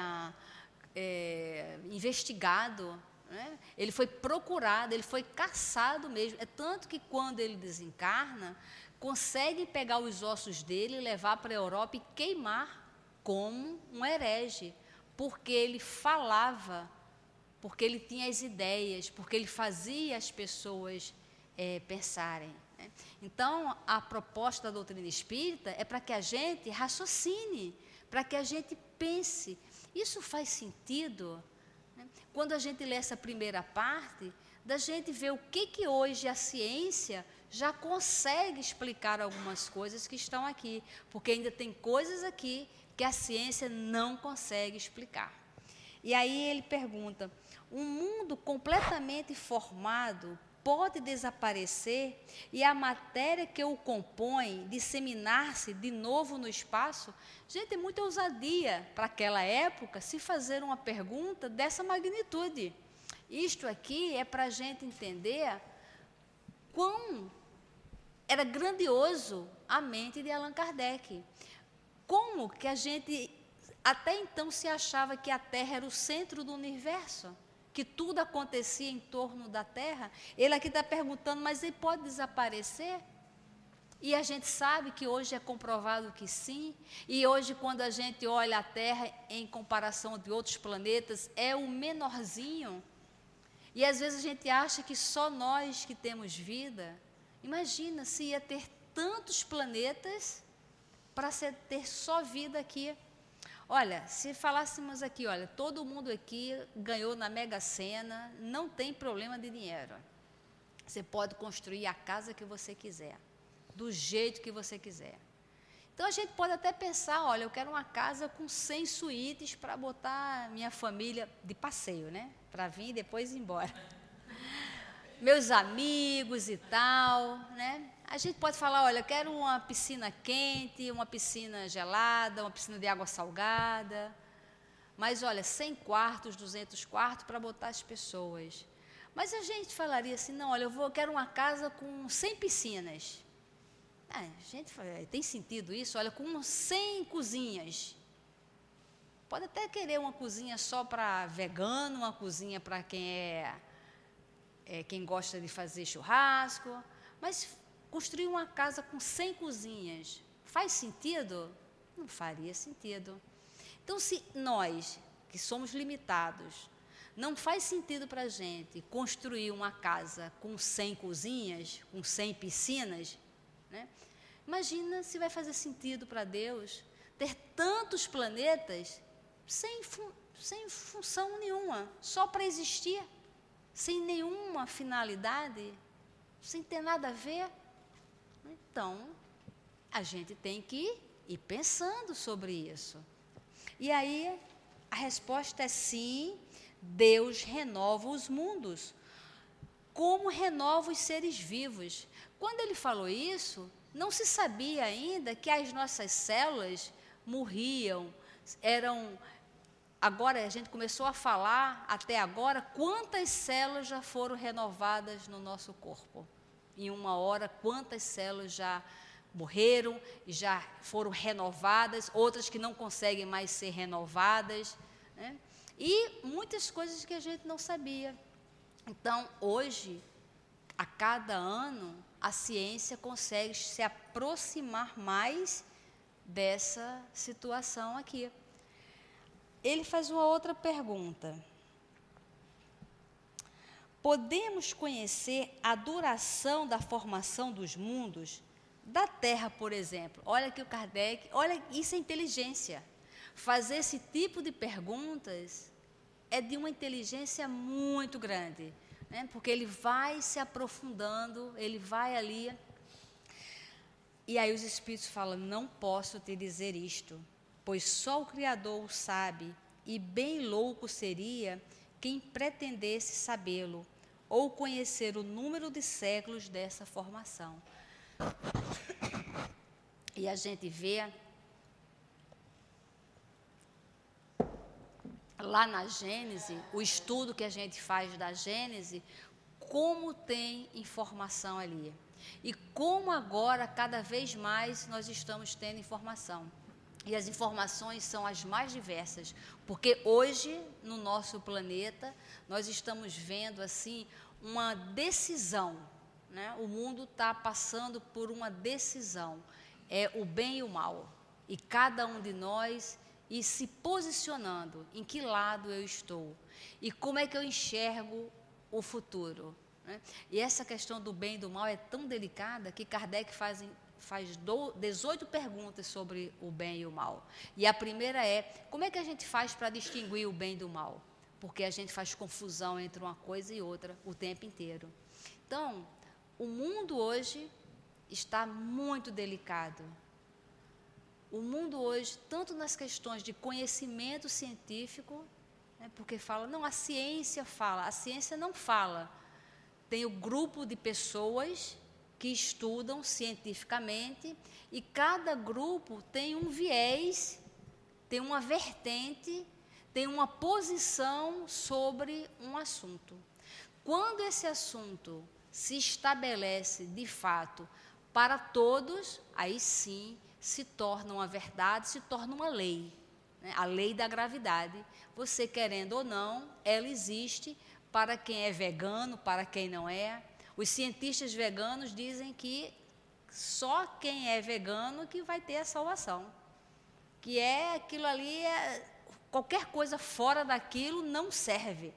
é, investigado, né? ele foi procurado, ele foi caçado mesmo. É tanto que quando ele desencarna, consegue pegar os ossos dele, levar para a Europa e queimar como um herege, porque ele falava porque ele tinha as ideias, porque ele fazia as pessoas é, pensarem. Né? Então, a proposta da doutrina espírita é para que a gente raciocine, para que a gente pense. Isso faz sentido? Né? Quando a gente lê essa primeira parte, da gente ver o que, que hoje a ciência já consegue explicar algumas coisas que estão aqui, porque ainda tem coisas aqui que a ciência não consegue explicar. E aí ele pergunta: um mundo completamente formado pode desaparecer e a matéria que o compõe disseminar-se de novo no espaço? Gente, é muita ousadia para aquela época se fazer uma pergunta dessa magnitude. Isto aqui é para a gente entender quão era grandioso a mente de Allan Kardec. Como que a gente até então se achava que a Terra era o centro do universo? que tudo acontecia em torno da terra, ele aqui está perguntando, mas ele pode desaparecer? E a gente sabe que hoje é comprovado que sim, e hoje, quando a gente olha a Terra em comparação de outros planetas, é o menorzinho. E às vezes a gente acha que só nós que temos vida. Imagina se ia ter tantos planetas para ter só vida aqui. Olha, se falássemos aqui, olha, todo mundo aqui ganhou na Mega Sena, não tem problema de dinheiro. Você pode construir a casa que você quiser, do jeito que você quiser. Então a gente pode até pensar, olha, eu quero uma casa com 100 suítes para botar minha família de passeio, né? Para vir e depois ir embora. Meus amigos e tal, né? A gente pode falar, olha, eu quero uma piscina quente, uma piscina gelada, uma piscina de água salgada. Mas olha, 100 quartos, 200 quartos para botar as pessoas. Mas a gente falaria assim, não, olha, eu, vou, quero uma casa com 100 piscinas. É, a gente é, tem sentido isso? Olha, com 100 cozinhas. Pode até querer uma cozinha só para vegano, uma cozinha para quem é, é, quem gosta de fazer churrasco, mas construir uma casa com 100 cozinhas, faz sentido? Não faria sentido. Então, se nós, que somos limitados, não faz sentido para a gente construir uma casa com 100 cozinhas, com 100 piscinas, né? imagina se vai fazer sentido para Deus ter tantos planetas sem, fun sem função nenhuma, só para existir, sem nenhuma finalidade, sem ter nada a ver. Então, a gente tem que ir pensando sobre isso. E aí, a resposta é sim, Deus renova os mundos. Como renova os seres vivos? Quando ele falou isso, não se sabia ainda que as nossas células morriam, eram. Agora a gente começou a falar, até agora, quantas células já foram renovadas no nosso corpo em uma hora quantas células já morreram e já foram renovadas, outras que não conseguem mais ser renovadas, né? e muitas coisas que a gente não sabia. Então, hoje, a cada ano, a ciência consegue se aproximar mais dessa situação aqui. Ele faz uma outra pergunta podemos conhecer a duração da formação dos mundos, da Terra, por exemplo. Olha que o Kardec, olha, isso é inteligência. Fazer esse tipo de perguntas é de uma inteligência muito grande, né? porque ele vai se aprofundando, ele vai ali. E aí os Espíritos falam: não posso te dizer isto, pois só o Criador o sabe, e bem louco seria quem pretendesse sabê-lo ou conhecer o número de séculos dessa formação. E a gente vê lá na Gênese, o estudo que a gente faz da Gênese, como tem informação ali. E como agora, cada vez mais, nós estamos tendo informação. E as informações são as mais diversas, porque hoje, no nosso planeta, nós estamos vendo assim uma decisão. Né? O mundo está passando por uma decisão. É o bem e o mal. E cada um de nós e se posicionando em que lado eu estou e como é que eu enxergo o futuro. Né? E essa questão do bem e do mal é tão delicada que Kardec faz, faz do, 18 perguntas sobre o bem e o mal. E a primeira é: como é que a gente faz para distinguir o bem do mal? Porque a gente faz confusão entre uma coisa e outra o tempo inteiro. Então, o mundo hoje está muito delicado. O mundo hoje, tanto nas questões de conhecimento científico, né, porque fala, não, a ciência fala, a ciência não fala tem o grupo de pessoas que estudam cientificamente e cada grupo tem um viés, tem uma vertente, tem uma posição sobre um assunto. Quando esse assunto se estabelece de fato para todos, aí sim se torna uma verdade, se torna uma lei. Né? A lei da gravidade. Você querendo ou não, ela existe para quem é vegano, para quem não é. Os cientistas veganos dizem que só quem é vegano que vai ter a salvação. Que é aquilo ali, é, qualquer coisa fora daquilo não serve.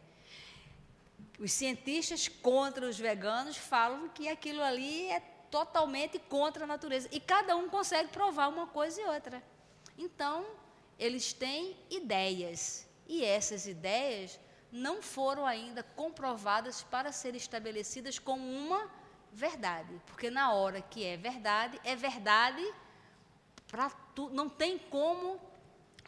Os cientistas contra os veganos falam que aquilo ali é totalmente contra a natureza. E cada um consegue provar uma coisa e outra. Então, eles têm ideias. E essas ideias não foram ainda comprovadas para serem estabelecidas como uma verdade. Porque na hora que é verdade, é verdade para tudo, não tem como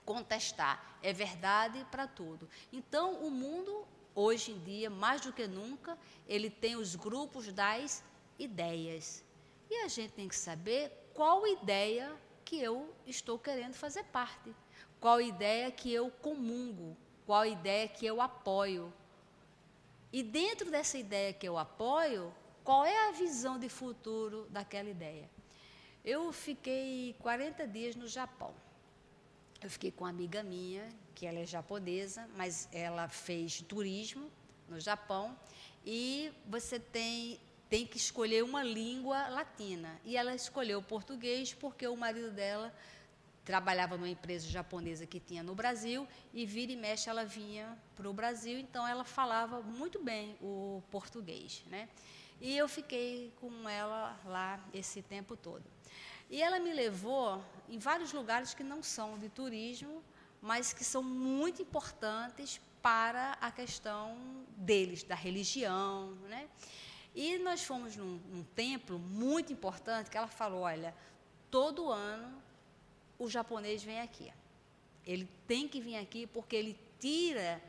contestar, é verdade para tudo. Então, o mundo, hoje em dia, mais do que nunca, ele tem os grupos das ideias. E a gente tem que saber qual ideia que eu estou querendo fazer parte, qual ideia que eu comungo, qual ideia que eu apoio. E dentro dessa ideia que eu apoio, qual é a visão de futuro daquela ideia? Eu fiquei 40 dias no Japão. Eu fiquei com uma amiga minha, que ela é japonesa, mas ela fez turismo no Japão, e você tem tem que escolher uma língua latina. E ela escolheu o português porque o marido dela trabalhava numa empresa japonesa que tinha no Brasil e vira e mexe ela vinha para o Brasil, então ela falava muito bem o português, né? E eu fiquei com ela lá esse tempo todo. E ela me levou em vários lugares que não são de turismo, mas que são muito importantes para a questão deles, da religião, né? E nós fomos num, num templo muito importante que ela falou, olha, todo ano o japonês vem aqui. Ele tem que vir aqui porque ele tira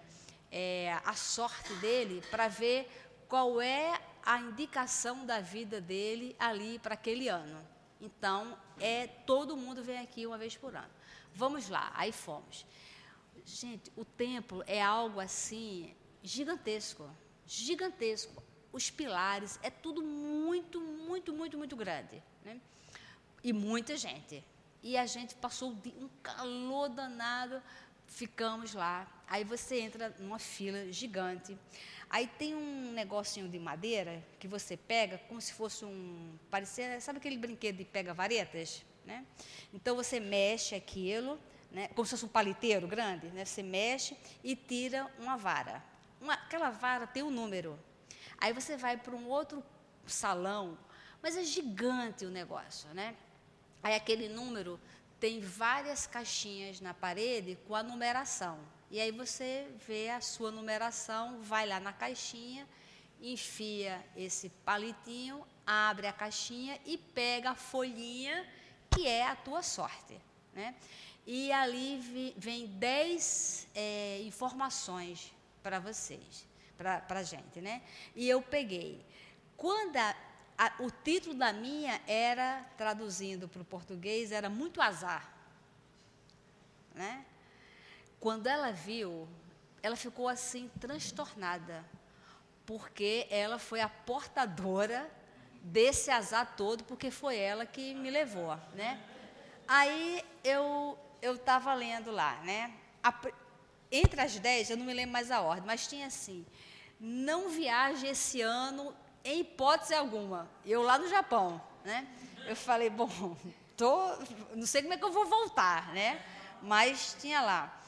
é, a sorte dele para ver qual é a indicação da vida dele ali para aquele ano. Então, é todo mundo vem aqui uma vez por ano. Vamos lá, aí fomos. Gente, o templo é algo assim gigantesco, gigantesco. Os pilares é tudo muito, muito, muito, muito grande, né? E muita gente. E a gente passou um calor danado, ficamos lá. Aí você entra numa fila gigante. Aí tem um negocinho de madeira que você pega como se fosse um. Parecia, sabe aquele brinquedo de pega-varetas? Né? Então você mexe aquilo, né? como se fosse um paliteiro grande, né? você mexe e tira uma vara. Uma, aquela vara tem um número. Aí você vai para um outro salão, mas é gigante o negócio, né? Aí aquele número tem várias caixinhas na parede com a numeração. E aí você vê a sua numeração, vai lá na caixinha, enfia esse palitinho, abre a caixinha e pega a folhinha que é a tua sorte. Né? E ali vem 10 é, informações para vocês, para a gente. Né? E eu peguei. Quando a, a, o título da minha era, traduzindo para o português, era Muito Azar. Né? Quando ela viu ela ficou assim transtornada, porque ela foi a portadora desse azar todo, porque foi ela que me levou, né? Aí eu eu estava lendo lá, né? A, entre as dez, eu não me lembro mais a ordem, mas tinha assim: não viaje esse ano em hipótese alguma. Eu lá no Japão, né? Eu falei, bom, tô, não sei como é que eu vou voltar, né? Mas tinha lá.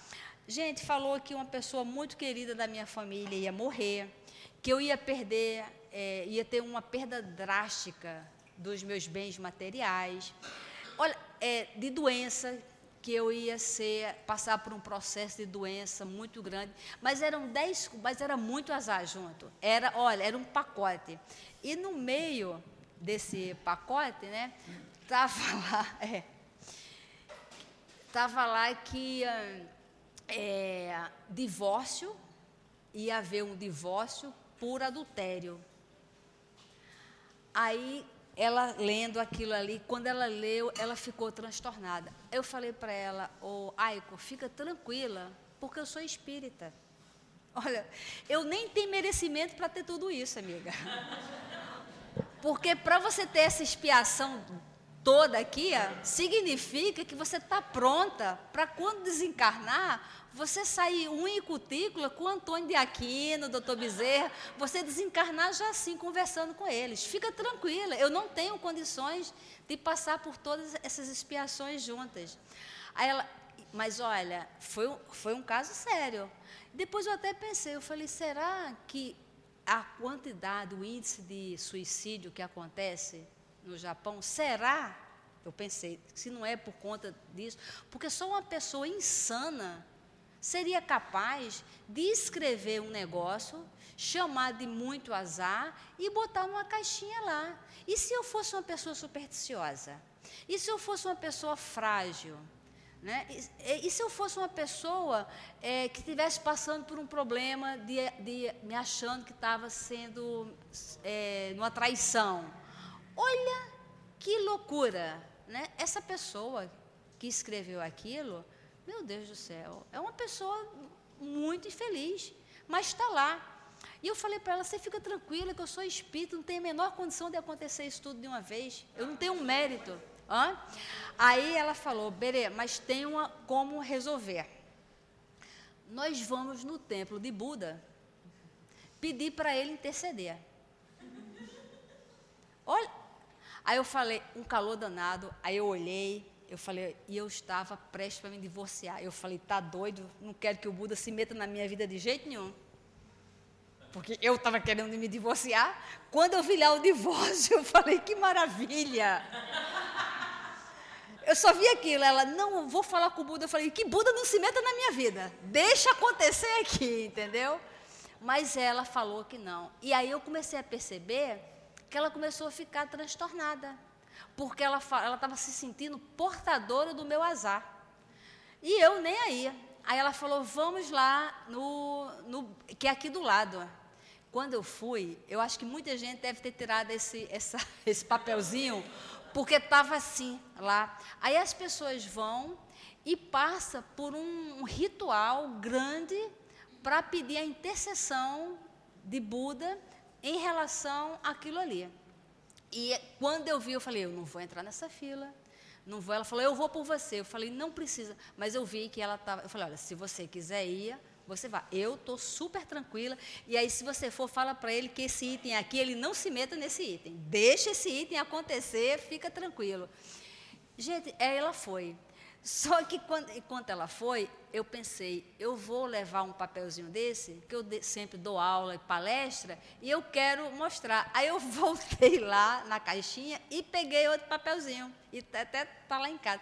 Gente, falou que uma pessoa muito querida da minha família ia morrer, que eu ia perder, é, ia ter uma perda drástica dos meus bens materiais. Olha, é, de doença, que eu ia ser, passar por um processo de doença muito grande, mas eram dez, mas era muito azar junto. Era, olha, era um pacote. E no meio desse pacote, né, tava lá, é, tava lá que é, divórcio ia haver um divórcio por adultério. Aí ela lendo aquilo ali, quando ela leu, ela ficou transtornada. Eu falei para ela, ô oh, Aiko, fica tranquila, porque eu sou espírita. Olha, eu nem tenho merecimento para ter tudo isso, amiga. Porque para você ter essa expiação toda aqui, ó, significa que você está pronta para quando desencarnar, você sair unha e cutícula com Antônio de Aquino, doutor Bezerra, você desencarnar já assim, conversando com eles. Fica tranquila, eu não tenho condições de passar por todas essas expiações juntas. Aí ela, mas olha, foi, foi um caso sério. Depois eu até pensei, eu falei, será que a quantidade, o índice de suicídio que acontece no Japão, será? Eu pensei, se não é por conta disso, porque só uma pessoa insana seria capaz de escrever um negócio, chamar de muito azar e botar numa caixinha lá. E se eu fosse uma pessoa supersticiosa? E se eu fosse uma pessoa frágil? Né? E, e se eu fosse uma pessoa é, que estivesse passando por um problema de, de me achando que estava sendo é, uma traição? Olha que loucura! Né? Essa pessoa que escreveu aquilo meu Deus do céu, é uma pessoa muito infeliz, mas está lá. E eu falei para ela: você fica tranquila que eu sou espírito, não tenho a menor condição de acontecer isso tudo de uma vez. Eu não tenho um mérito. Hã? Aí ela falou: Berê, mas tem uma como resolver. Nós vamos no templo de Buda pedir para ele interceder. Olha, aí eu falei, um calor danado, aí eu olhei, eu falei, e eu estava prestes para me divorciar. Eu falei, tá doido? Não quero que o Buda se meta na minha vida de jeito nenhum. Porque eu estava querendo me divorciar. Quando eu vi lá o divórcio, eu falei, que maravilha! Eu só vi aquilo. Ela, não, vou falar com o Buda. Eu falei, que Buda não se meta na minha vida. Deixa acontecer aqui, entendeu? Mas ela falou que não. E aí eu comecei a perceber que ela começou a ficar transtornada porque ela estava se sentindo portadora do meu azar. E eu nem aí. Aí ela falou: vamos lá no, no que é aqui do lado. Quando eu fui, eu acho que muita gente deve ter tirado esse, essa, esse papelzinho, porque estava assim lá. Aí as pessoas vão e passa por um, um ritual grande para pedir a intercessão de Buda em relação àquilo ali. E quando eu vi, eu falei, eu não vou entrar nessa fila. Não vou. Ela falou, eu vou por você. Eu falei, não precisa. Mas eu vi que ela estava. Eu falei, olha, se você quiser ir, você vai. Eu estou super tranquila. E aí, se você for, fala para ele que esse item aqui, ele não se meta nesse item. Deixa esse item acontecer, fica tranquilo. Gente, ela foi. Só que quando, enquanto ela foi, eu pensei, eu vou levar um papelzinho desse, que eu de, sempre dou aula e palestra, e eu quero mostrar. Aí eu voltei lá na caixinha e peguei outro papelzinho, e até está lá em casa.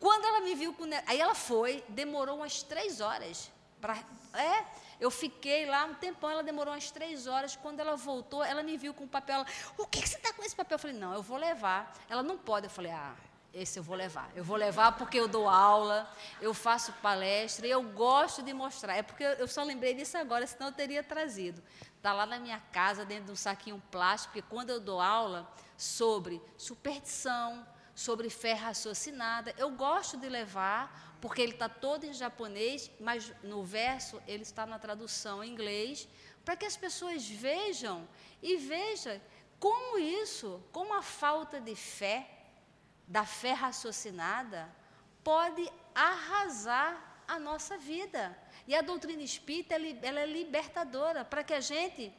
Quando ela me viu com. Aí ela foi, demorou umas três horas. Pra, é, eu fiquei lá um tempão, ela demorou umas três horas. Quando ela voltou, ela me viu com o papel. Ela, o que, que você está com esse papel? Eu falei, não, eu vou levar. Ela não pode. Eu falei, ah, esse eu vou levar. Eu vou levar porque eu dou aula, eu faço palestra e eu gosto de mostrar. É porque eu só lembrei disso agora, senão eu teria trazido. Está lá na minha casa, dentro de um saquinho plástico, porque quando eu dou aula sobre superstição, sobre fé raciocinada. Eu gosto de levar, porque ele está todo em japonês, mas no verso ele está na tradução em inglês, para que as pessoas vejam e vejam como isso, como a falta de fé, da fé raciocinada, pode arrasar a nossa vida. E a doutrina espírita ela é libertadora para que a gente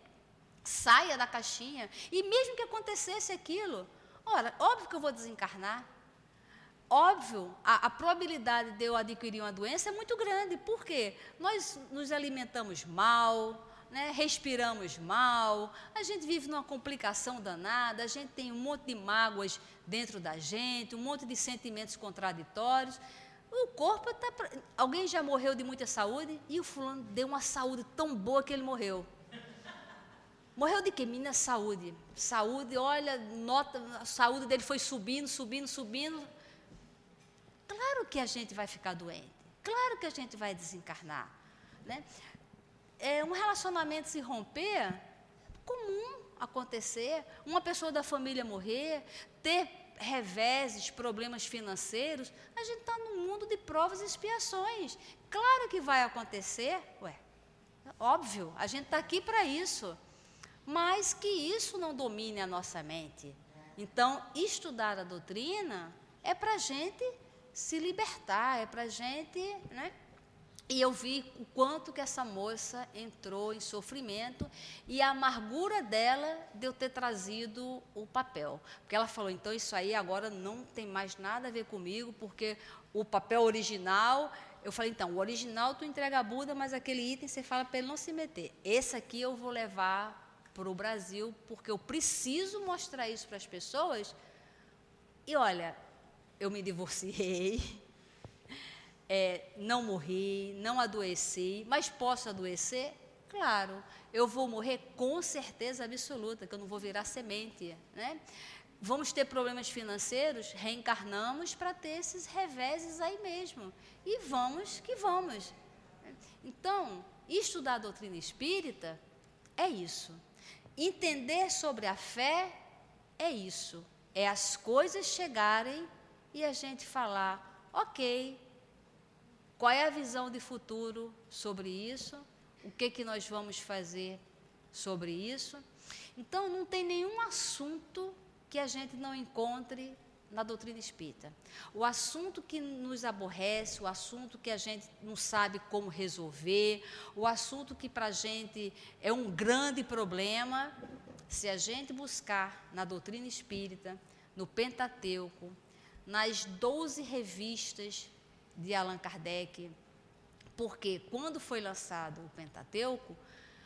saia da caixinha. E mesmo que acontecesse aquilo, ora, óbvio que eu vou desencarnar. Óbvio, a, a, probabilidade de eu adquirir uma doença é muito grande. Por quê? Nós nos alimentamos mal, né, respiramos mal, a gente vive numa complicação danada, a gente tem um monte de mágoas dentro da gente, um monte de sentimentos contraditórios. O corpo está. Pra... Alguém já morreu de muita saúde e o fulano deu uma saúde tão boa que ele morreu. Morreu de quê? Mina saúde. Saúde, olha, nota, a saúde dele foi subindo, subindo, subindo. Claro que a gente vai ficar doente. Claro que a gente vai desencarnar. Né? É, um relacionamento se romper, comum acontecer. Uma pessoa da família morrer, ter reveses, problemas financeiros, a gente está num mundo de provas e expiações. Claro que vai acontecer, ué, óbvio, a gente está aqui para isso, mas que isso não domine a nossa mente. Então, estudar a doutrina é para a gente se libertar, é para a gente né, e eu vi o quanto que essa moça entrou em sofrimento e a amargura dela de eu ter trazido o papel. Porque ela falou, então isso aí agora não tem mais nada a ver comigo, porque o papel original. Eu falei, então, o original tu entrega a Buda, mas aquele item você fala para ele não se meter. Esse aqui eu vou levar para o Brasil, porque eu preciso mostrar isso para as pessoas. E olha, eu me divorciei é, não morri, não adoeci, mas posso adoecer? Claro, eu vou morrer com certeza absoluta, que eu não vou virar semente. Né? Vamos ter problemas financeiros? Reencarnamos para ter esses reveses aí mesmo. E vamos que vamos. Então, estudar a doutrina espírita é isso. Entender sobre a fé é isso. É as coisas chegarem e a gente falar, ok, qual é a visão de futuro sobre isso? O que, que nós vamos fazer sobre isso? Então, não tem nenhum assunto que a gente não encontre na doutrina espírita. O assunto que nos aborrece, o assunto que a gente não sabe como resolver, o assunto que para a gente é um grande problema, se a gente buscar na doutrina espírita, no Pentateuco, nas 12 revistas de Allan Kardec, porque quando foi lançado o Pentateuco,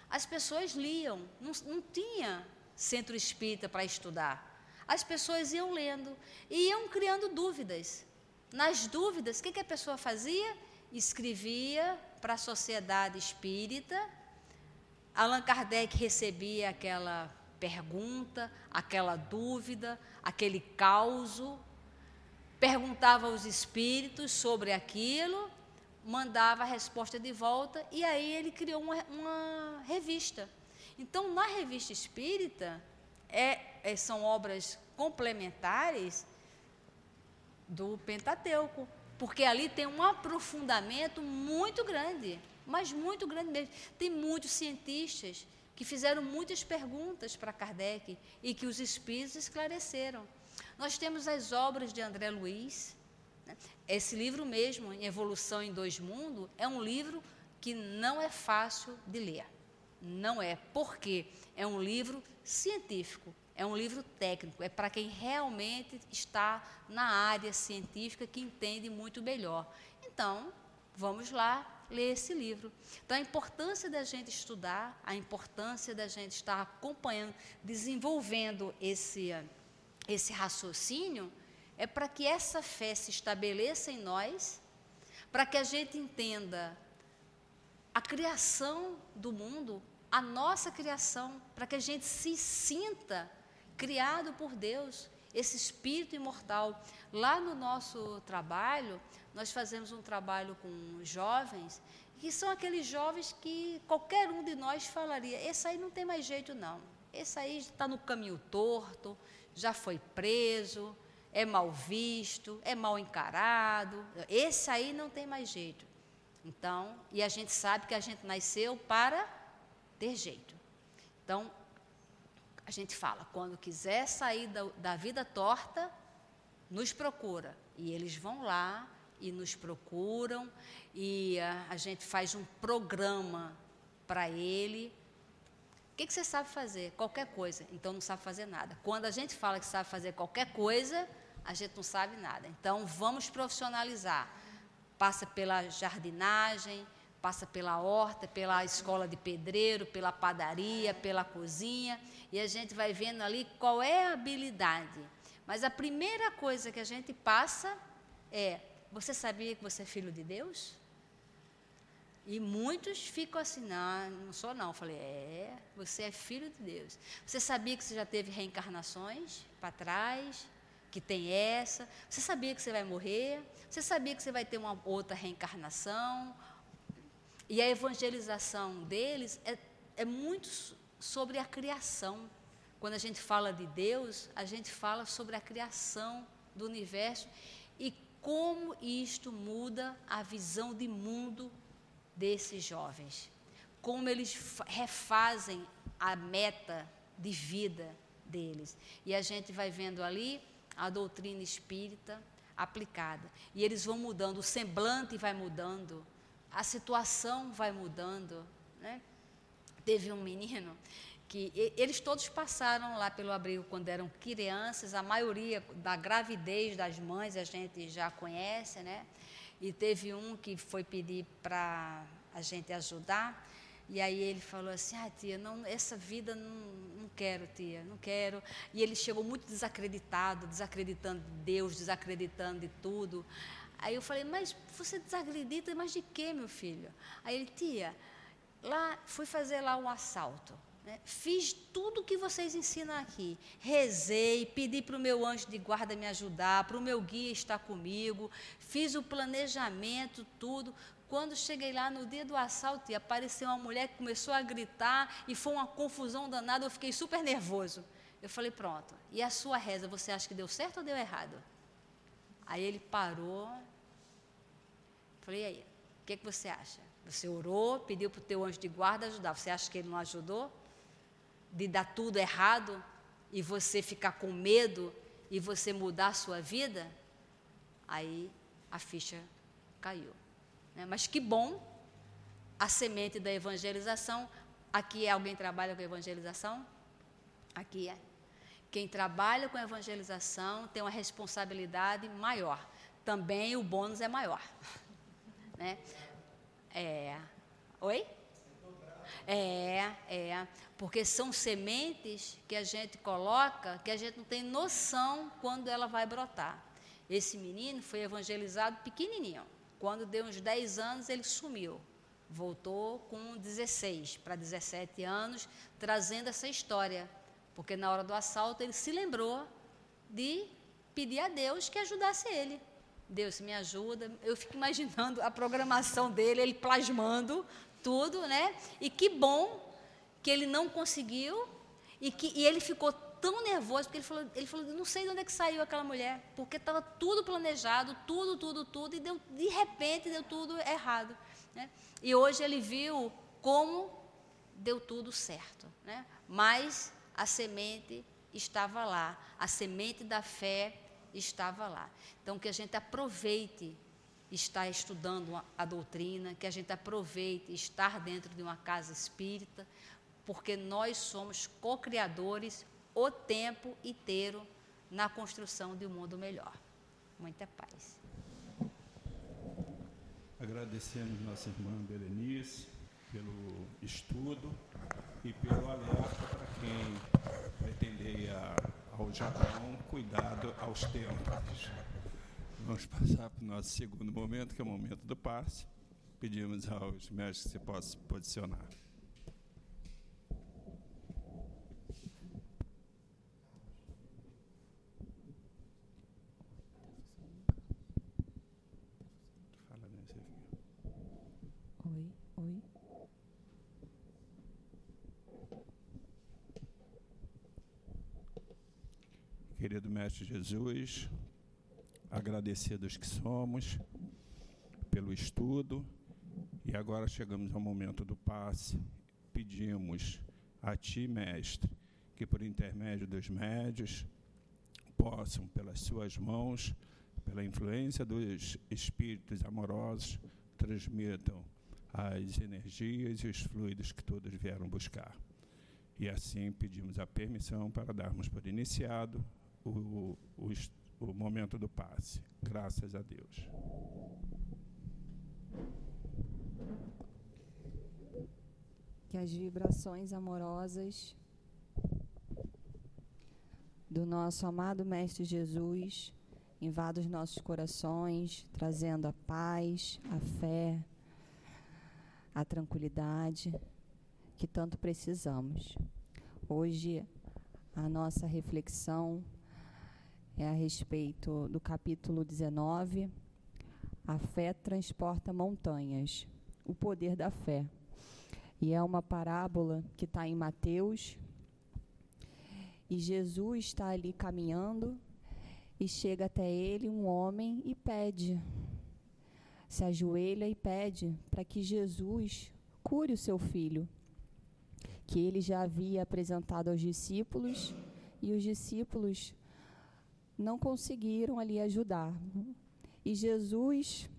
as pessoas liam, não, não tinha centro espírita para estudar. As pessoas iam lendo e iam criando dúvidas. Nas dúvidas, o que, que a pessoa fazia? Escrevia para a sociedade espírita. Allan Kardec recebia aquela pergunta, aquela dúvida, aquele caos perguntava aos espíritos sobre aquilo, mandava a resposta de volta e aí ele criou uma, uma revista. Então, na revista espírita, é, é, são obras complementares do Pentateuco, porque ali tem um aprofundamento muito grande, mas muito grande mesmo. Tem muitos cientistas que fizeram muitas perguntas para Kardec e que os espíritos esclareceram. Nós temos as obras de André Luiz. Né? Esse livro mesmo, em Evolução em Dois Mundos, é um livro que não é fácil de ler. Não é, porque é um livro científico, é um livro técnico, é para quem realmente está na área científica que entende muito melhor. Então, vamos lá ler esse livro. Então, a importância da gente estudar, a importância da gente estar acompanhando, desenvolvendo esse esse raciocínio é para que essa fé se estabeleça em nós, para que a gente entenda a criação do mundo, a nossa criação, para que a gente se sinta criado por Deus, esse espírito imortal. Lá no nosso trabalho, nós fazemos um trabalho com jovens, que são aqueles jovens que qualquer um de nós falaria: esse aí não tem mais jeito, não. Esse aí está no caminho torto, já foi preso, é mal visto, é mal encarado. Esse aí não tem mais jeito. Então, e a gente sabe que a gente nasceu para ter jeito. Então, a gente fala, quando quiser sair da, da vida torta, nos procura. E eles vão lá e nos procuram, e a, a gente faz um programa para ele. Que, que você sabe fazer? Qualquer coisa. Então não sabe fazer nada. Quando a gente fala que sabe fazer qualquer coisa, a gente não sabe nada. Então vamos profissionalizar. Passa pela jardinagem, passa pela horta, pela escola de pedreiro, pela padaria, pela cozinha, e a gente vai vendo ali qual é a habilidade. Mas a primeira coisa que a gente passa é: você sabia que você é filho de Deus? E muitos ficam assim, não, não sou não. Eu falei, é, você é filho de Deus. Você sabia que você já teve reencarnações para trás? Que tem essa? Você sabia que você vai morrer? Você sabia que você vai ter uma outra reencarnação? E a evangelização deles é, é muito sobre a criação. Quando a gente fala de Deus, a gente fala sobre a criação do universo e como isto muda a visão de mundo desses jovens. Como eles refazem a meta de vida deles. E a gente vai vendo ali a doutrina espírita aplicada. E eles vão mudando, o semblante vai mudando, a situação vai mudando. Né? Teve um menino que eles todos passaram lá pelo abrigo quando eram crianças, a maioria da gravidez das mães a gente já conhece, né? E teve um que foi pedir para a gente ajudar, e aí ele falou assim: "Ah, tia, não, essa vida não, não quero, tia, não quero". E ele chegou muito desacreditado, desacreditando de Deus, desacreditando de tudo. Aí eu falei: "Mas você desacredita, mas de quê, meu filho?". Aí ele: "Tia, lá fui fazer lá um assalto. Né? Fiz tudo o que vocês ensinam aqui. Rezei, pedi para o meu anjo de guarda me ajudar, para o meu guia estar comigo, fiz o planejamento, tudo. Quando cheguei lá no dia do assalto e apareceu uma mulher que começou a gritar e foi uma confusão danada, eu fiquei super nervoso. Eu falei, pronto, e a sua reza, você acha que deu certo ou deu errado? Aí ele parou. Falei, e aí, o que, que você acha? Você orou, pediu para o teu anjo de guarda ajudar. Você acha que ele não ajudou? De dar tudo errado e você ficar com medo e você mudar a sua vida, aí a ficha caiu. Né? Mas que bom a semente da evangelização. Aqui é alguém trabalha com evangelização? Aqui é. Quem trabalha com evangelização tem uma responsabilidade maior. Também o bônus é maior. né? É. Oi? É, é porque são sementes que a gente coloca que a gente não tem noção quando ela vai brotar. Esse menino foi evangelizado pequenininho. Quando deu uns 10 anos, ele sumiu. Voltou com 16 para 17 anos, trazendo essa história. Porque na hora do assalto ele se lembrou de pedir a Deus que ajudasse ele. Deus me ajuda. Eu fico imaginando a programação dele, ele plasmando tudo, né? E que bom que ele não conseguiu e que e ele ficou tão nervoso porque ele falou, ele falou, não sei de onde é que saiu aquela mulher, porque estava tudo planejado, tudo, tudo, tudo e deu de repente deu tudo errado, né? E hoje ele viu como deu tudo certo, né? Mas a semente estava lá, a semente da fé estava lá. Então que a gente aproveite estar estudando a doutrina, que a gente aproveite estar dentro de uma casa espírita, porque nós somos co-criadores o tempo inteiro na construção de um mundo melhor. Muita paz. Agradecemos nossa irmã Berenice pelo estudo e pelo alerta para quem pretender ir ao Japão, cuidado aos tempos. Vamos passar para o nosso segundo momento, que é o momento do passe. Pedimos aos mestres que se possam posicionar. Querido Mestre Jesus, agradecidos que somos pelo estudo e agora chegamos ao momento do passe. Pedimos a Ti, Mestre, que por intermédio dos médios possam, pelas Suas mãos, pela influência dos espíritos amorosos, transmitam as energias e os fluidos que todos vieram buscar. E assim pedimos a permissão para darmos por iniciado o, o, o momento do passe. Graças a Deus. Que as vibrações amorosas do nosso amado Mestre Jesus invadam os nossos corações, trazendo a paz, a fé, a tranquilidade que tanto precisamos. Hoje, a nossa reflexão é a respeito do capítulo 19. A fé transporta montanhas. O poder da fé. E é uma parábola que está em Mateus. E Jesus está ali caminhando e chega até ele um homem e pede. Se ajoelha e pede para que Jesus cure o seu filho, que ele já havia apresentado aos discípulos e os discípulos não conseguiram ali ajudar. E Jesus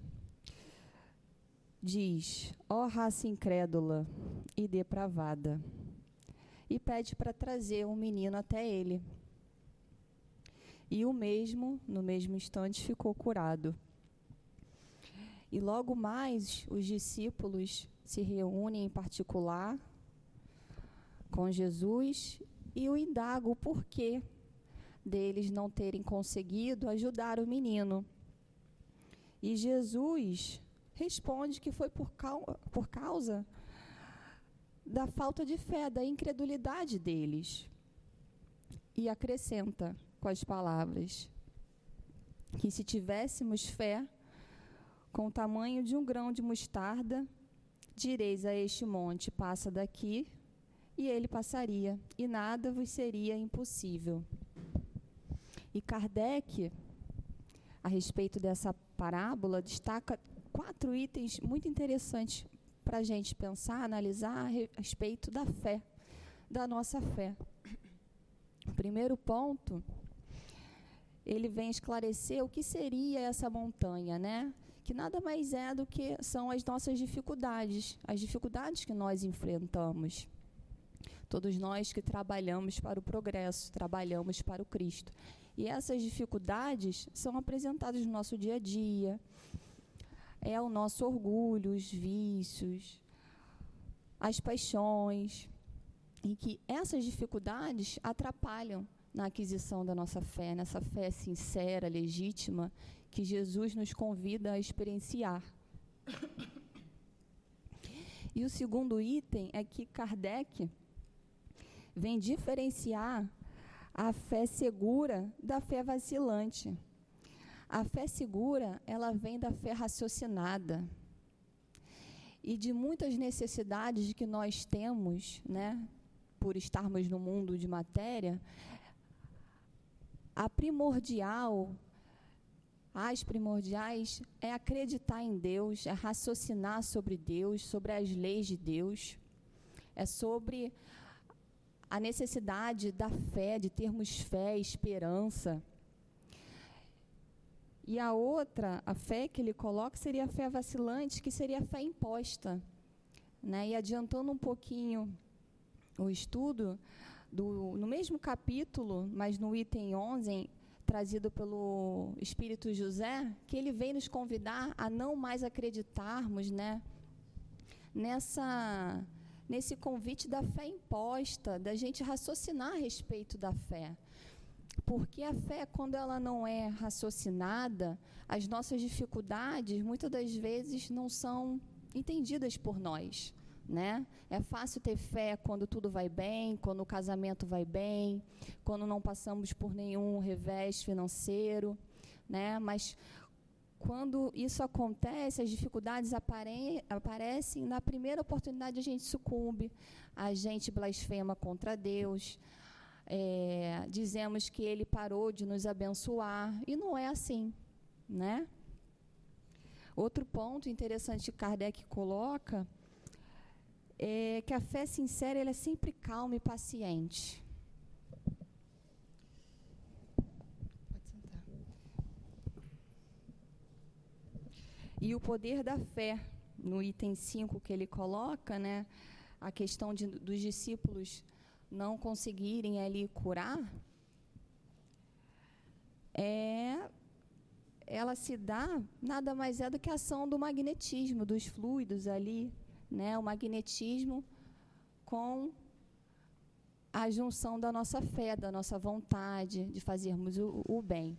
diz: Ó oh, raça incrédula e depravada, e pede para trazer um menino até ele. E o mesmo, no mesmo instante, ficou curado. E logo mais os discípulos se reúnem em particular com Jesus e o indagam o porquê deles não terem conseguido ajudar o menino. E Jesus responde que foi por, causa, por causa da falta de fé, da incredulidade deles. E acrescenta com as palavras que se tivéssemos fé com o tamanho de um grão de mostarda, direis a este monte: passa daqui, e ele passaria, e nada vos seria impossível. E Kardec, a respeito dessa parábola, destaca quatro itens muito interessantes para a gente pensar, analisar a respeito da fé, da nossa fé. O primeiro ponto, ele vem esclarecer o que seria essa montanha, né? Que nada mais é do que são as nossas dificuldades, as dificuldades que nós enfrentamos. Todos nós que trabalhamos para o progresso, trabalhamos para o Cristo. E essas dificuldades são apresentadas no nosso dia a dia. É o nosso orgulho, os vícios, as paixões. E que essas dificuldades atrapalham na aquisição da nossa fé, nessa fé sincera, legítima, que Jesus nos convida a experienciar. E o segundo item é que Kardec vem diferenciar a fé segura da fé vacilante. A fé segura, ela vem da fé raciocinada. E de muitas necessidades que nós temos, né, por estarmos no mundo de matéria, a primordial, as primordiais, é acreditar em Deus, é raciocinar sobre Deus, sobre as leis de Deus, é sobre a necessidade da fé, de termos fé, esperança. E a outra, a fé que ele coloca, seria a fé vacilante, que seria a fé imposta. Né? E adiantando um pouquinho o estudo, do, no mesmo capítulo, mas no item 11, trazido pelo Espírito José, que ele vem nos convidar a não mais acreditarmos né, nessa nesse convite da fé imposta, da gente raciocinar a respeito da fé. Porque a fé, quando ela não é raciocinada, as nossas dificuldades muitas das vezes não são entendidas por nós. Né? É fácil ter fé quando tudo vai bem, quando o casamento vai bem, quando não passamos por nenhum revés financeiro, né? Mas quando isso acontece, as dificuldades apare aparecem, na primeira oportunidade a gente sucumbe, a gente blasfema contra Deus, é, dizemos que Ele parou de nos abençoar, e não é assim. né? Outro ponto interessante que Kardec coloca é que a fé sincera ela é sempre calma e paciente. E o poder da fé, no item 5 que ele coloca, né, a questão de, dos discípulos não conseguirem ali curar, é, ela se dá nada mais é do que a ação do magnetismo, dos fluidos ali, né, o magnetismo com a junção da nossa fé, da nossa vontade de fazermos o, o bem.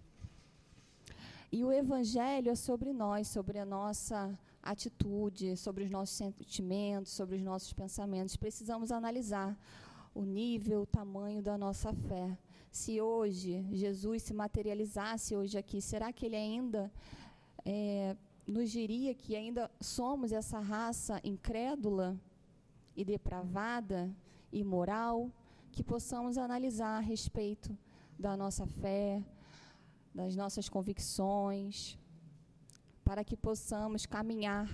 E o Evangelho é sobre nós, sobre a nossa atitude, sobre os nossos sentimentos, sobre os nossos pensamentos. Precisamos analisar o nível, o tamanho da nossa fé. Se hoje Jesus se materializasse hoje aqui, será que ele ainda é, nos diria que ainda somos essa raça incrédula e depravada, imoral? Que possamos analisar a respeito da nossa fé, das nossas convicções, para que possamos caminhar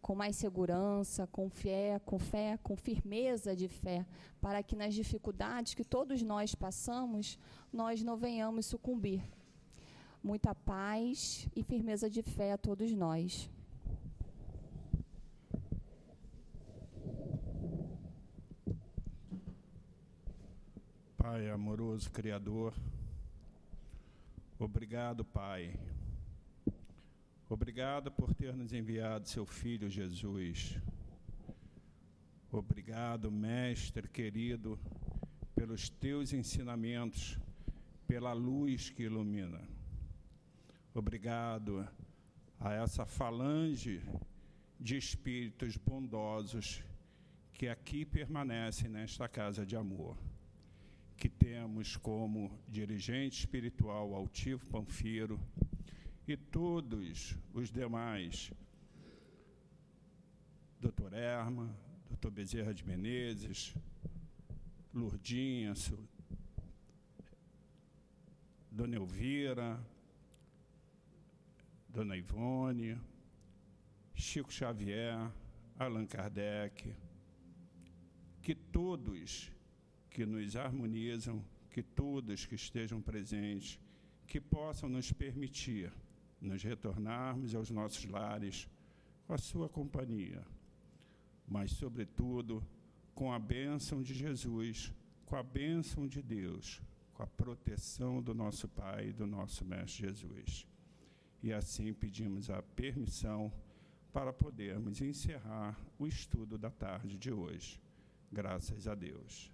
com mais segurança, com fé, com fé, com firmeza de fé, para que nas dificuldades que todos nós passamos, nós não venhamos sucumbir. Muita paz e firmeza de fé a todos nós. Pai amoroso, Criador, Obrigado, Pai. Obrigado por ter nos enviado seu Filho Jesus. Obrigado, Mestre querido, pelos teus ensinamentos, pela luz que ilumina. Obrigado a essa falange de espíritos bondosos que aqui permanecem nesta casa de amor que temos como dirigente espiritual Altivo Panfiro e todos os demais, doutor Erma, doutor Bezerra de Menezes, Lourdinha, Dona Elvira, Dona Ivone, Chico Xavier, Allan Kardec, que todos que nos harmonizam, que todos que estejam presentes, que possam nos permitir nos retornarmos aos nossos lares com a sua companhia, mas, sobretudo, com a bênção de Jesus, com a bênção de Deus, com a proteção do nosso Pai e do nosso Mestre Jesus. E assim pedimos a permissão para podermos encerrar o estudo da tarde de hoje. Graças a Deus.